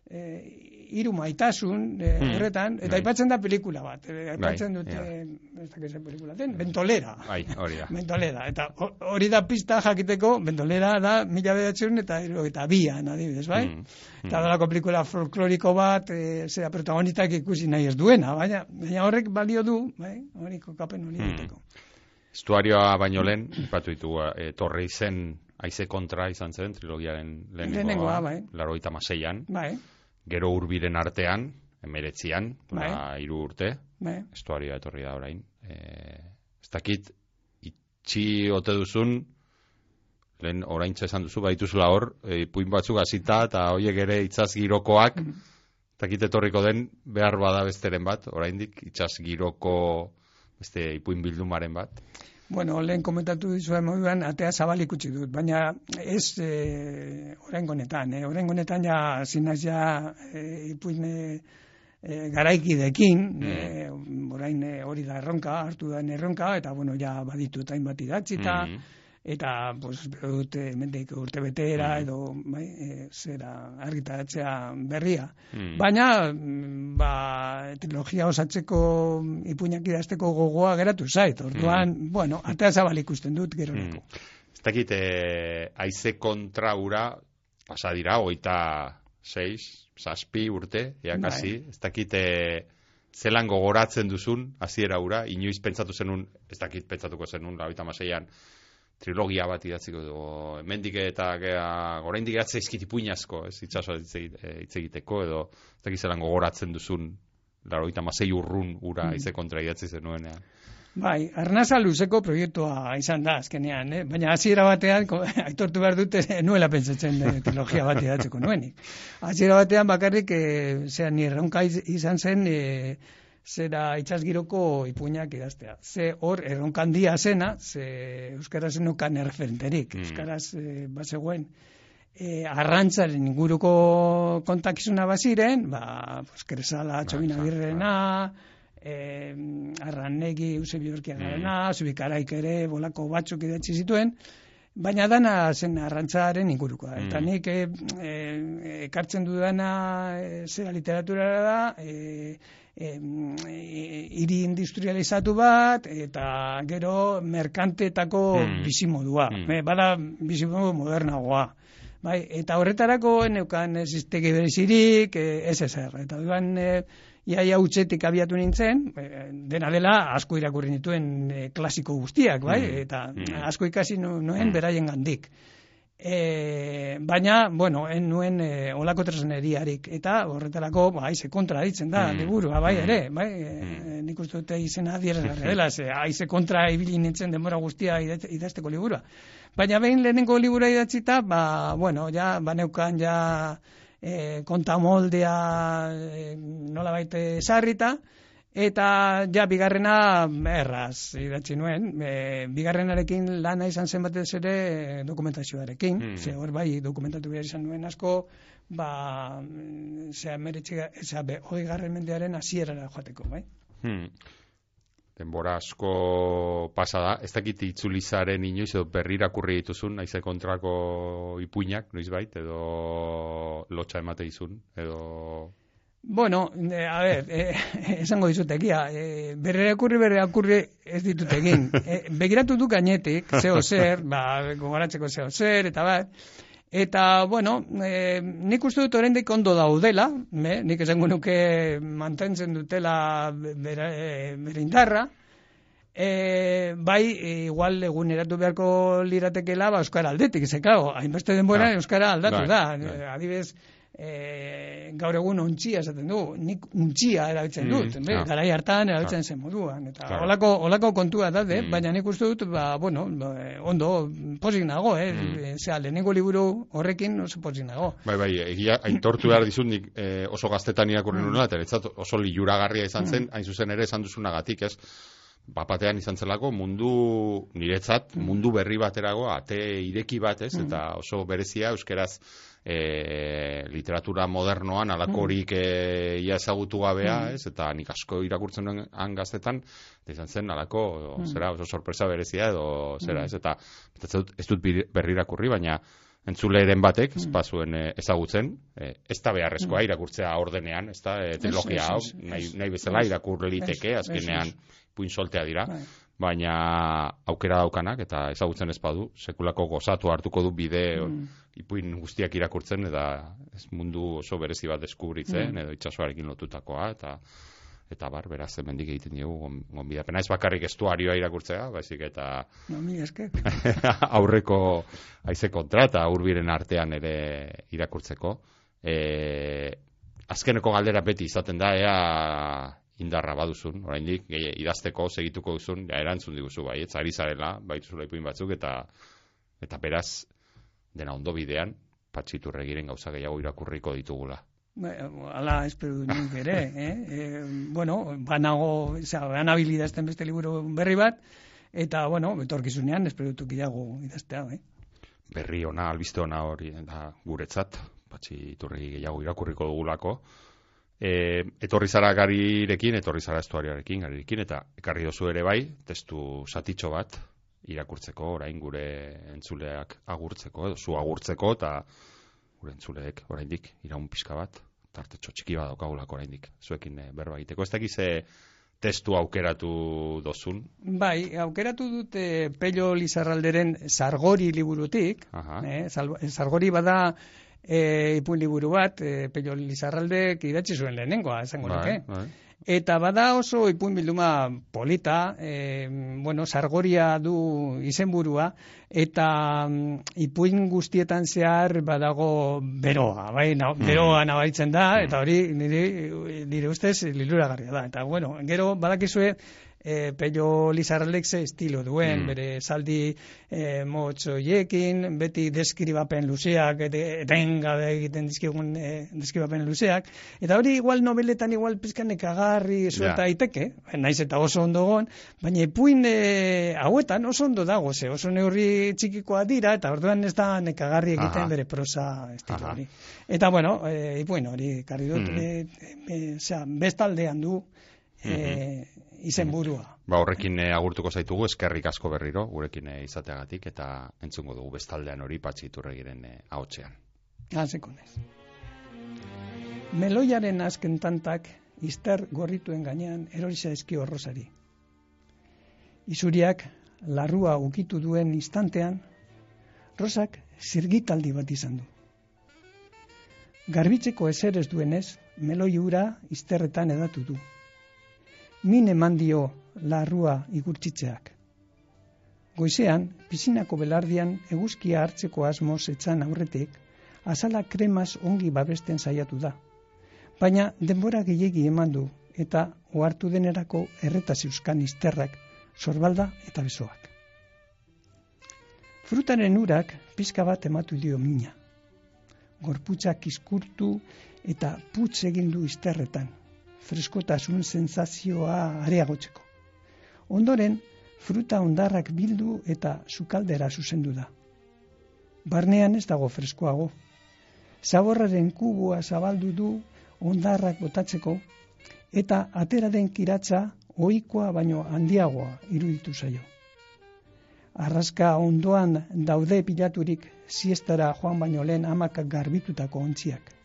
e, hiru maitasun e, Mm. horretan, eta Bai. aipatzen da pelikula bat. E, aipatzen Bai, dute, ja. ez dakit zen pelikula den, Bentolera. Bai, hori da. [LAUGHS] Bentolera, eta ho- hori da pista jakiteko, Bentolera da mila bedatzen eta eta bian, adibidez, bai? Mm, Eta mm. dalako pelikula folkloriko bat, e, zera protagonistak ikusi nahi ez duena, baina, baina horrek balio du, bai? Hori kokapen hori Mm. egiteko. Estuarioa baino lehen, ipatu ditu, e, torre izen aize kontra izan zen, trilogiaren lehenengoa, bai. laroita maseian, Bai, gero urbiren artean, emeretzian, Bai. ba, hiru urte, bai. estuarioa etorri da orain. E, ez dakit, itxi ote duzun, lehen orain esan duzu, baituzula hor, e, ipuin batzuk hasita eta hoiek ere itzaz girokoak, dakit etorriko den, behar bada besteren bat, oraindik itzaz giroko beste ipuin bildumaren bat. Bueno, lehen komentatu dizuen moduan, atea zabal ikusi dut, baina ez e, oraingo honetan, eh? oraingo honetan ja zinaz ja e, ipuin e, e, garaikidekin, e, orain e, hori da erronka, hartu da erronka, eta bueno, ja baditut hainbat idatzita, Mhm. Eta pues dut eh, hemendik urte betera Mhm. edo bai, e, zera argitaratzea berria. Mm. Baina mm, ba, trilogia osatzeko ipuinak idazteko gogoa geratu zait. Orduan, bueno, atea zabal ikusten dut gerorako. Mm. Ez dakit, eh, aize kontra ura, pasa dira, oita seis, zazpi urte, jakasi, Bai. ez dakit, eh, zelan gogoratzen duzun, hasiera ura, inoiz pentsatu zenun, ez dakit pentsatuko zenun, laoita maseian, trilogia bat idatziko du, hemendik eta gea, oraindik gatze izkitipuin asko, ez hitz egit- eh, hitz egiteko, edo ez dakit zelan gogoratzen duzun, laroita masei urrun ura Mm. aize kontra idatzi zenuenean. Bai, arnaza luzeko proiektua izan da azkenean, eh? baina hasiera batean, [LAUGHS] aitortu behar dute, eh, nuela pentsatzen eh, trilogia bat idatzeko nuenik. Hasiera batean bakarrik, eh, zean ni erronka iz- izan zen, eh, zera itxasgiroko ipuinak idaztea. Ze hor, erronka handia zena, ze Euskaraz enukan erreferenterik. Mm. Euskaraz eh, bazegoen, e, arrantzaren inguruko kontakizuna baziren, ba, pues, Kresala, Txobina Bai, Birrena, e, Arranegi, Eusebio Urkiagarena, Zubikaraik ere, bolako batzuk idatzi zituen, baina dana zen arrantzaren ingurukoa. Eta Mm. nik e, e, ekartzen dudana e, zera literaturara da, e, e, hiri industrializatu bat, eta gero merkantetako Mm. bizimodua. Mm. E, bada bizimodu modernagoa. Bai, eta horretarako neukan ez iztegi berezirik, e, ez ezer. Eta duan, e, iaia utzetik abiatu nintzen, e, dena dela asko irakurri nituen e, klasiko guztiak, bai, mm. eta mm. asko ikasi nuen mm. beraien gandik. E, baina, bueno, en nuen e, olako tresneriarik, eta horretarako, ba, aize kontra ditzen da, mm. liburua, bai, ere, bai, e, nik uste dute izena adierazgarria [LAUGHS] dela, ze, aize kontra ibili nintzen denbora guztia idazteko liburua. Baina behin lehenengo libura idatzita, ba, bueno, ja, baneukan ja e, konta moldea e, nola baite sarrita, Eta ja bigarrena erraz idatzi nuen, e, bigarrenarekin lana izan zen batez ere dokumentazioarekin, mm. ze hor bai dokumentatu behar izan nuen asko, ba, zea meretxe, zea be, hoi garren mendearen azierara joateko, bai? Mm. Denbora asko pasada, ez dakit itzulizaren inoiz edo berrirakurri dituzun, naize kontrako ipuinak, noiz bait, edo lotxa emate izun, edo Bueno, eh, a ver, eh, [LAUGHS] esango dizut egia, eh, berre akurri, berre akurri ez ditut egin. Eh, begiratu du gainetik, zeo zer, ba, gogoratzeko zeo zer, eta bat, eta, bueno, eh, nik uste dut oraindik ondo daudela, me, nik esango nuke mantentzen dutela bere, eh, bere indarra, eh, bai, igual egun eratu beharko liratekela, ba, Euskara aldetik, ze, claro, hainbeste denbora ah, Euskara aldatu bai, da, bai. E, gaur egun ontzia esaten du, nik untzia erabiltzen dut, mm, garai hartan erabiltzen zen moduan, eta claro. olako, olako kontua da, mm. baina nik uste dut, ba, bueno, ba, ondo, posik nago, eh? Mm. Zea, lehenengo liburu horrekin oso posik nago. Bai, bai, egia, aintortu behar dizut nik eh, oso gaztetan irakurri mm. nuna, eta oso liuragarria izan zen, mm. hain zuzen ere esan duzunagatik, ez? bapatean izan zelako mundu niretzat mm. mundu berri baterago ate ireki bat, ez? Mm. Eta oso berezia euskeraz e, literatura modernoan alakorik mm. e, ia ezagutu gabea, mm. ez? Eta nik asko irakurtzen duen gaztetan, izan zen alako, mm. zera, oso sorpresa berezia edo zera, ez? Eta ez dut berri irakurri, baina entzuleren batek, mm. espazuen e, ezagutzen, e, ez da beharrezkoa irakurtzea ordenean, ez da, e, trilogia hau, nahi, nahi bezala irakur liteke, azkenean puin soltea dira, bai. Baina aukera daukanak, eta ezagutzen ez badu, sekulako gozatu hartuko du bide mm. ipuin guztiak irakurtzen, eta ez mundu oso berezi bat deskubritzen, mm. edo itxasoarekin lotutakoa, eta eta bar, beraz, hemendik egiten dugu gonbidapena ez bakarrik estuarioa irakurtzea, baizik eta no, mi eske. [LAUGHS] aurreko haize kontrata urbiren artean ere irakurtzeko. E, azkeneko galdera beti izaten da, ea indarra baduzun, oraindik idazteko segituko duzun, ja erantzun diguzu bai, ez ari zarela, baituzula ipuin batzuk eta eta beraz dena ondo bidean patxiturregiren gauza gehiago irakurriko ditugula. Ba, ala espero nik ere, eh? E, bueno, banago, oza, banabilidazten beste liburu berri bat, eta, bueno, betorkizunean espero dut gehiago idaztea, eh? Berri ona, albiste ona hori, da, guretzat, patxiturregi gehiago irakurriko dugulako, e, etorri zara garirekin, etorri zara estuarioarekin garirekin, eta ekarri dozu ere bai, testu satitxo bat, irakurtzeko, orain gure entzuleak agurtzeko, edo zu agurtzeko, eta gure entzuleek oraindik iraun pixka bat, tarte txotxiki bat daukagulako oraindik, zuekin e, berba egiteko. Ez dakiz testu aukeratu dozun? Bai, aukeratu dute Pello Lizarralderen Sargori liburutik, eh, Sargori bada e, ipuin liburu bat, e, Pello Lizarralde idatzi zuen lehenengoa, esango bai, bai. Eta bada oso ipuin bilduma polita, e, bueno, sargoria du izenburua, eta mm, ipuin guztietan zehar badago beroa, bai, na, mm. beroa nabaitzen da, eta hori nire, nire ustez liluragarria da. Eta, bueno, gero badakizue, e, Pello Lizarralek ze estilo duen, mm. bere saldi e, motxoiekin, beti deskribapen luzeak, etenga egiten dizkigun e, deskribapen luzeak, eta hori igual nobeletan igual pizkan ekagarri zueta yeah. aiteke, naiz eta oso ondo gon, baina ipuin e, hauetan oso ondo dago, ze oso neurri txikikoa dira, eta orduan ez da nekagarri egiten bere prosa estilo hori. Eta bueno, e, ipuin hori, karri dut, mm. e, e, e, bestaldean du, mm -hmm burua. Ba, horrekin eh, agurtuko zaitugu, eskerrik asko berriro, gurekin eh, izateagatik, eta entzungo dugu bestaldean hori patxiturregiren eh, ahotsean. Haseko Meloiaren azken tantak, izter gorrituen gainean, erorisa eski horrosari. Izuriak, larrua ukitu duen instantean, rosak zirgitaldi bat izan du. Garbitzeko ezer ez duenez, meloi ura izterretan edatu du. Min eman dio larrua igurtzitzeak. Goizean, pizinako belardian eguzkia hartzeko asmoz etzan aurretik, azala kremaz ongi babesten saiatu da. Baina denbora gehiegi eman du eta ohartu denerako erreta zeuskan izterrak, sorbalda eta besoak. Frutaren urak pizka bat ematu dio mina. Gorputzak izkurtu eta putz egin du izterretan, freskotasun sensazioa areagotzeko. Ondoren, fruta ondarrak bildu eta sukaldera zuzendu da. Barnean ez dago freskoago. Zaborraren kubua zabaldu du ondarrak botatzeko eta atera den kiratza ohikoa baino handiagoa iruditu zaio arraska ondoan daude pilaturik siestara joan baino lehen amak garbitutako ontziak.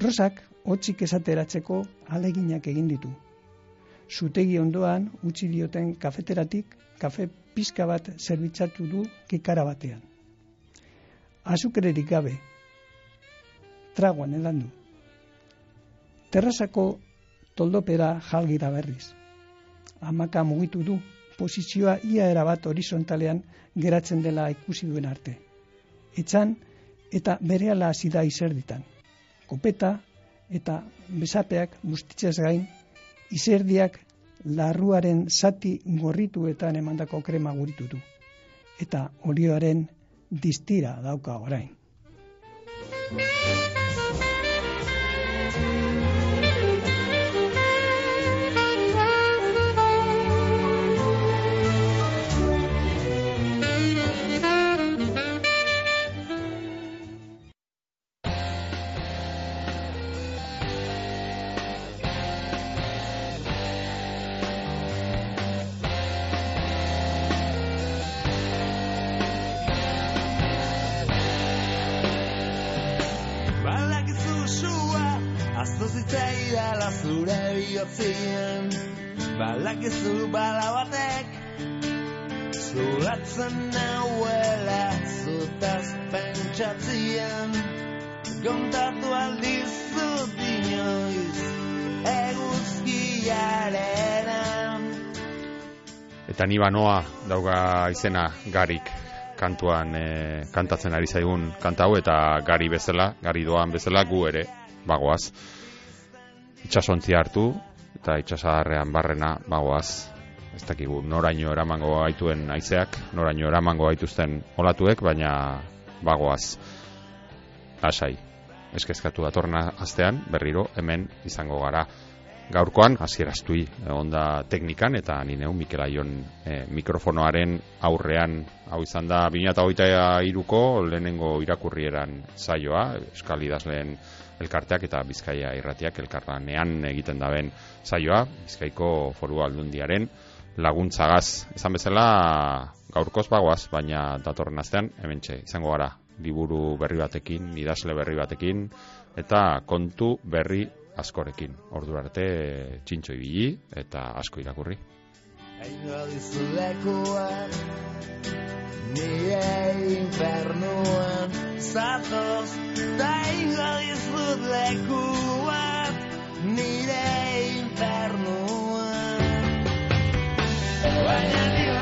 Rosak hotzik esateratzeko aleginak egin ditu. Zutegi ondoan utzi dioten kafeteratik kafe pizka bat zerbitzatu du kikara batean. Azukrerik gabe, tragoan edan du. Terrazako toldopera jalgira berriz. Amaka mugitu du posizioa ia erabat horizontalean geratzen dela ikusi duen arte. Etzan eta berehala hasi da izerditan. Kopeta eta besapeak bustitzez gain, izerdiak larruaren zati gorrituetan emandako krema guritu du. Eta olioaren distira dauka orain. Badakizu bala batek Zulatzen nauela zutaz pentsatzian Kontatu aldizu dinoiz eguzkiaren Eta ni banoa dauga izena garik kantuan e, kantatzen ari zaigun kanta hau eta gari bezala, gari doan bezala gu ere bagoaz. Itxasontzi hartu, eta itxasadarrean barrena bagoaz. Ez dakigu noraino eramango gaituen aizeak, noraino eramango gaituzten olatuek, baina bagoaz. Lasai eskezkatu datorna astean berriro hemen izango gara. Gaurkoan hasieraztui onda teknikan eta ni neu Mikel Aion eh, mikrofonoaren aurrean. Hau izan da 2023ko lehenengo irakurrieran saioa Euskal Idazleen elkarteak eta Bizkaia irratiak elkarranean egiten daben saioa, Bizkaiko foru aldundiaren laguntzagaz. Esan bezala gaurkoz bagoaz, baina datorren astean, hementxe, izango gara, liburu berri batekin, idazle berri batekin, eta kontu berri askorekin. Ordu arte txintxo ibili eta asko irakurri. Aingo Nire infernuan Zatoz Da ingo dizut lekuan Nire infernuan Baina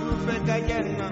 Profeta Jenna,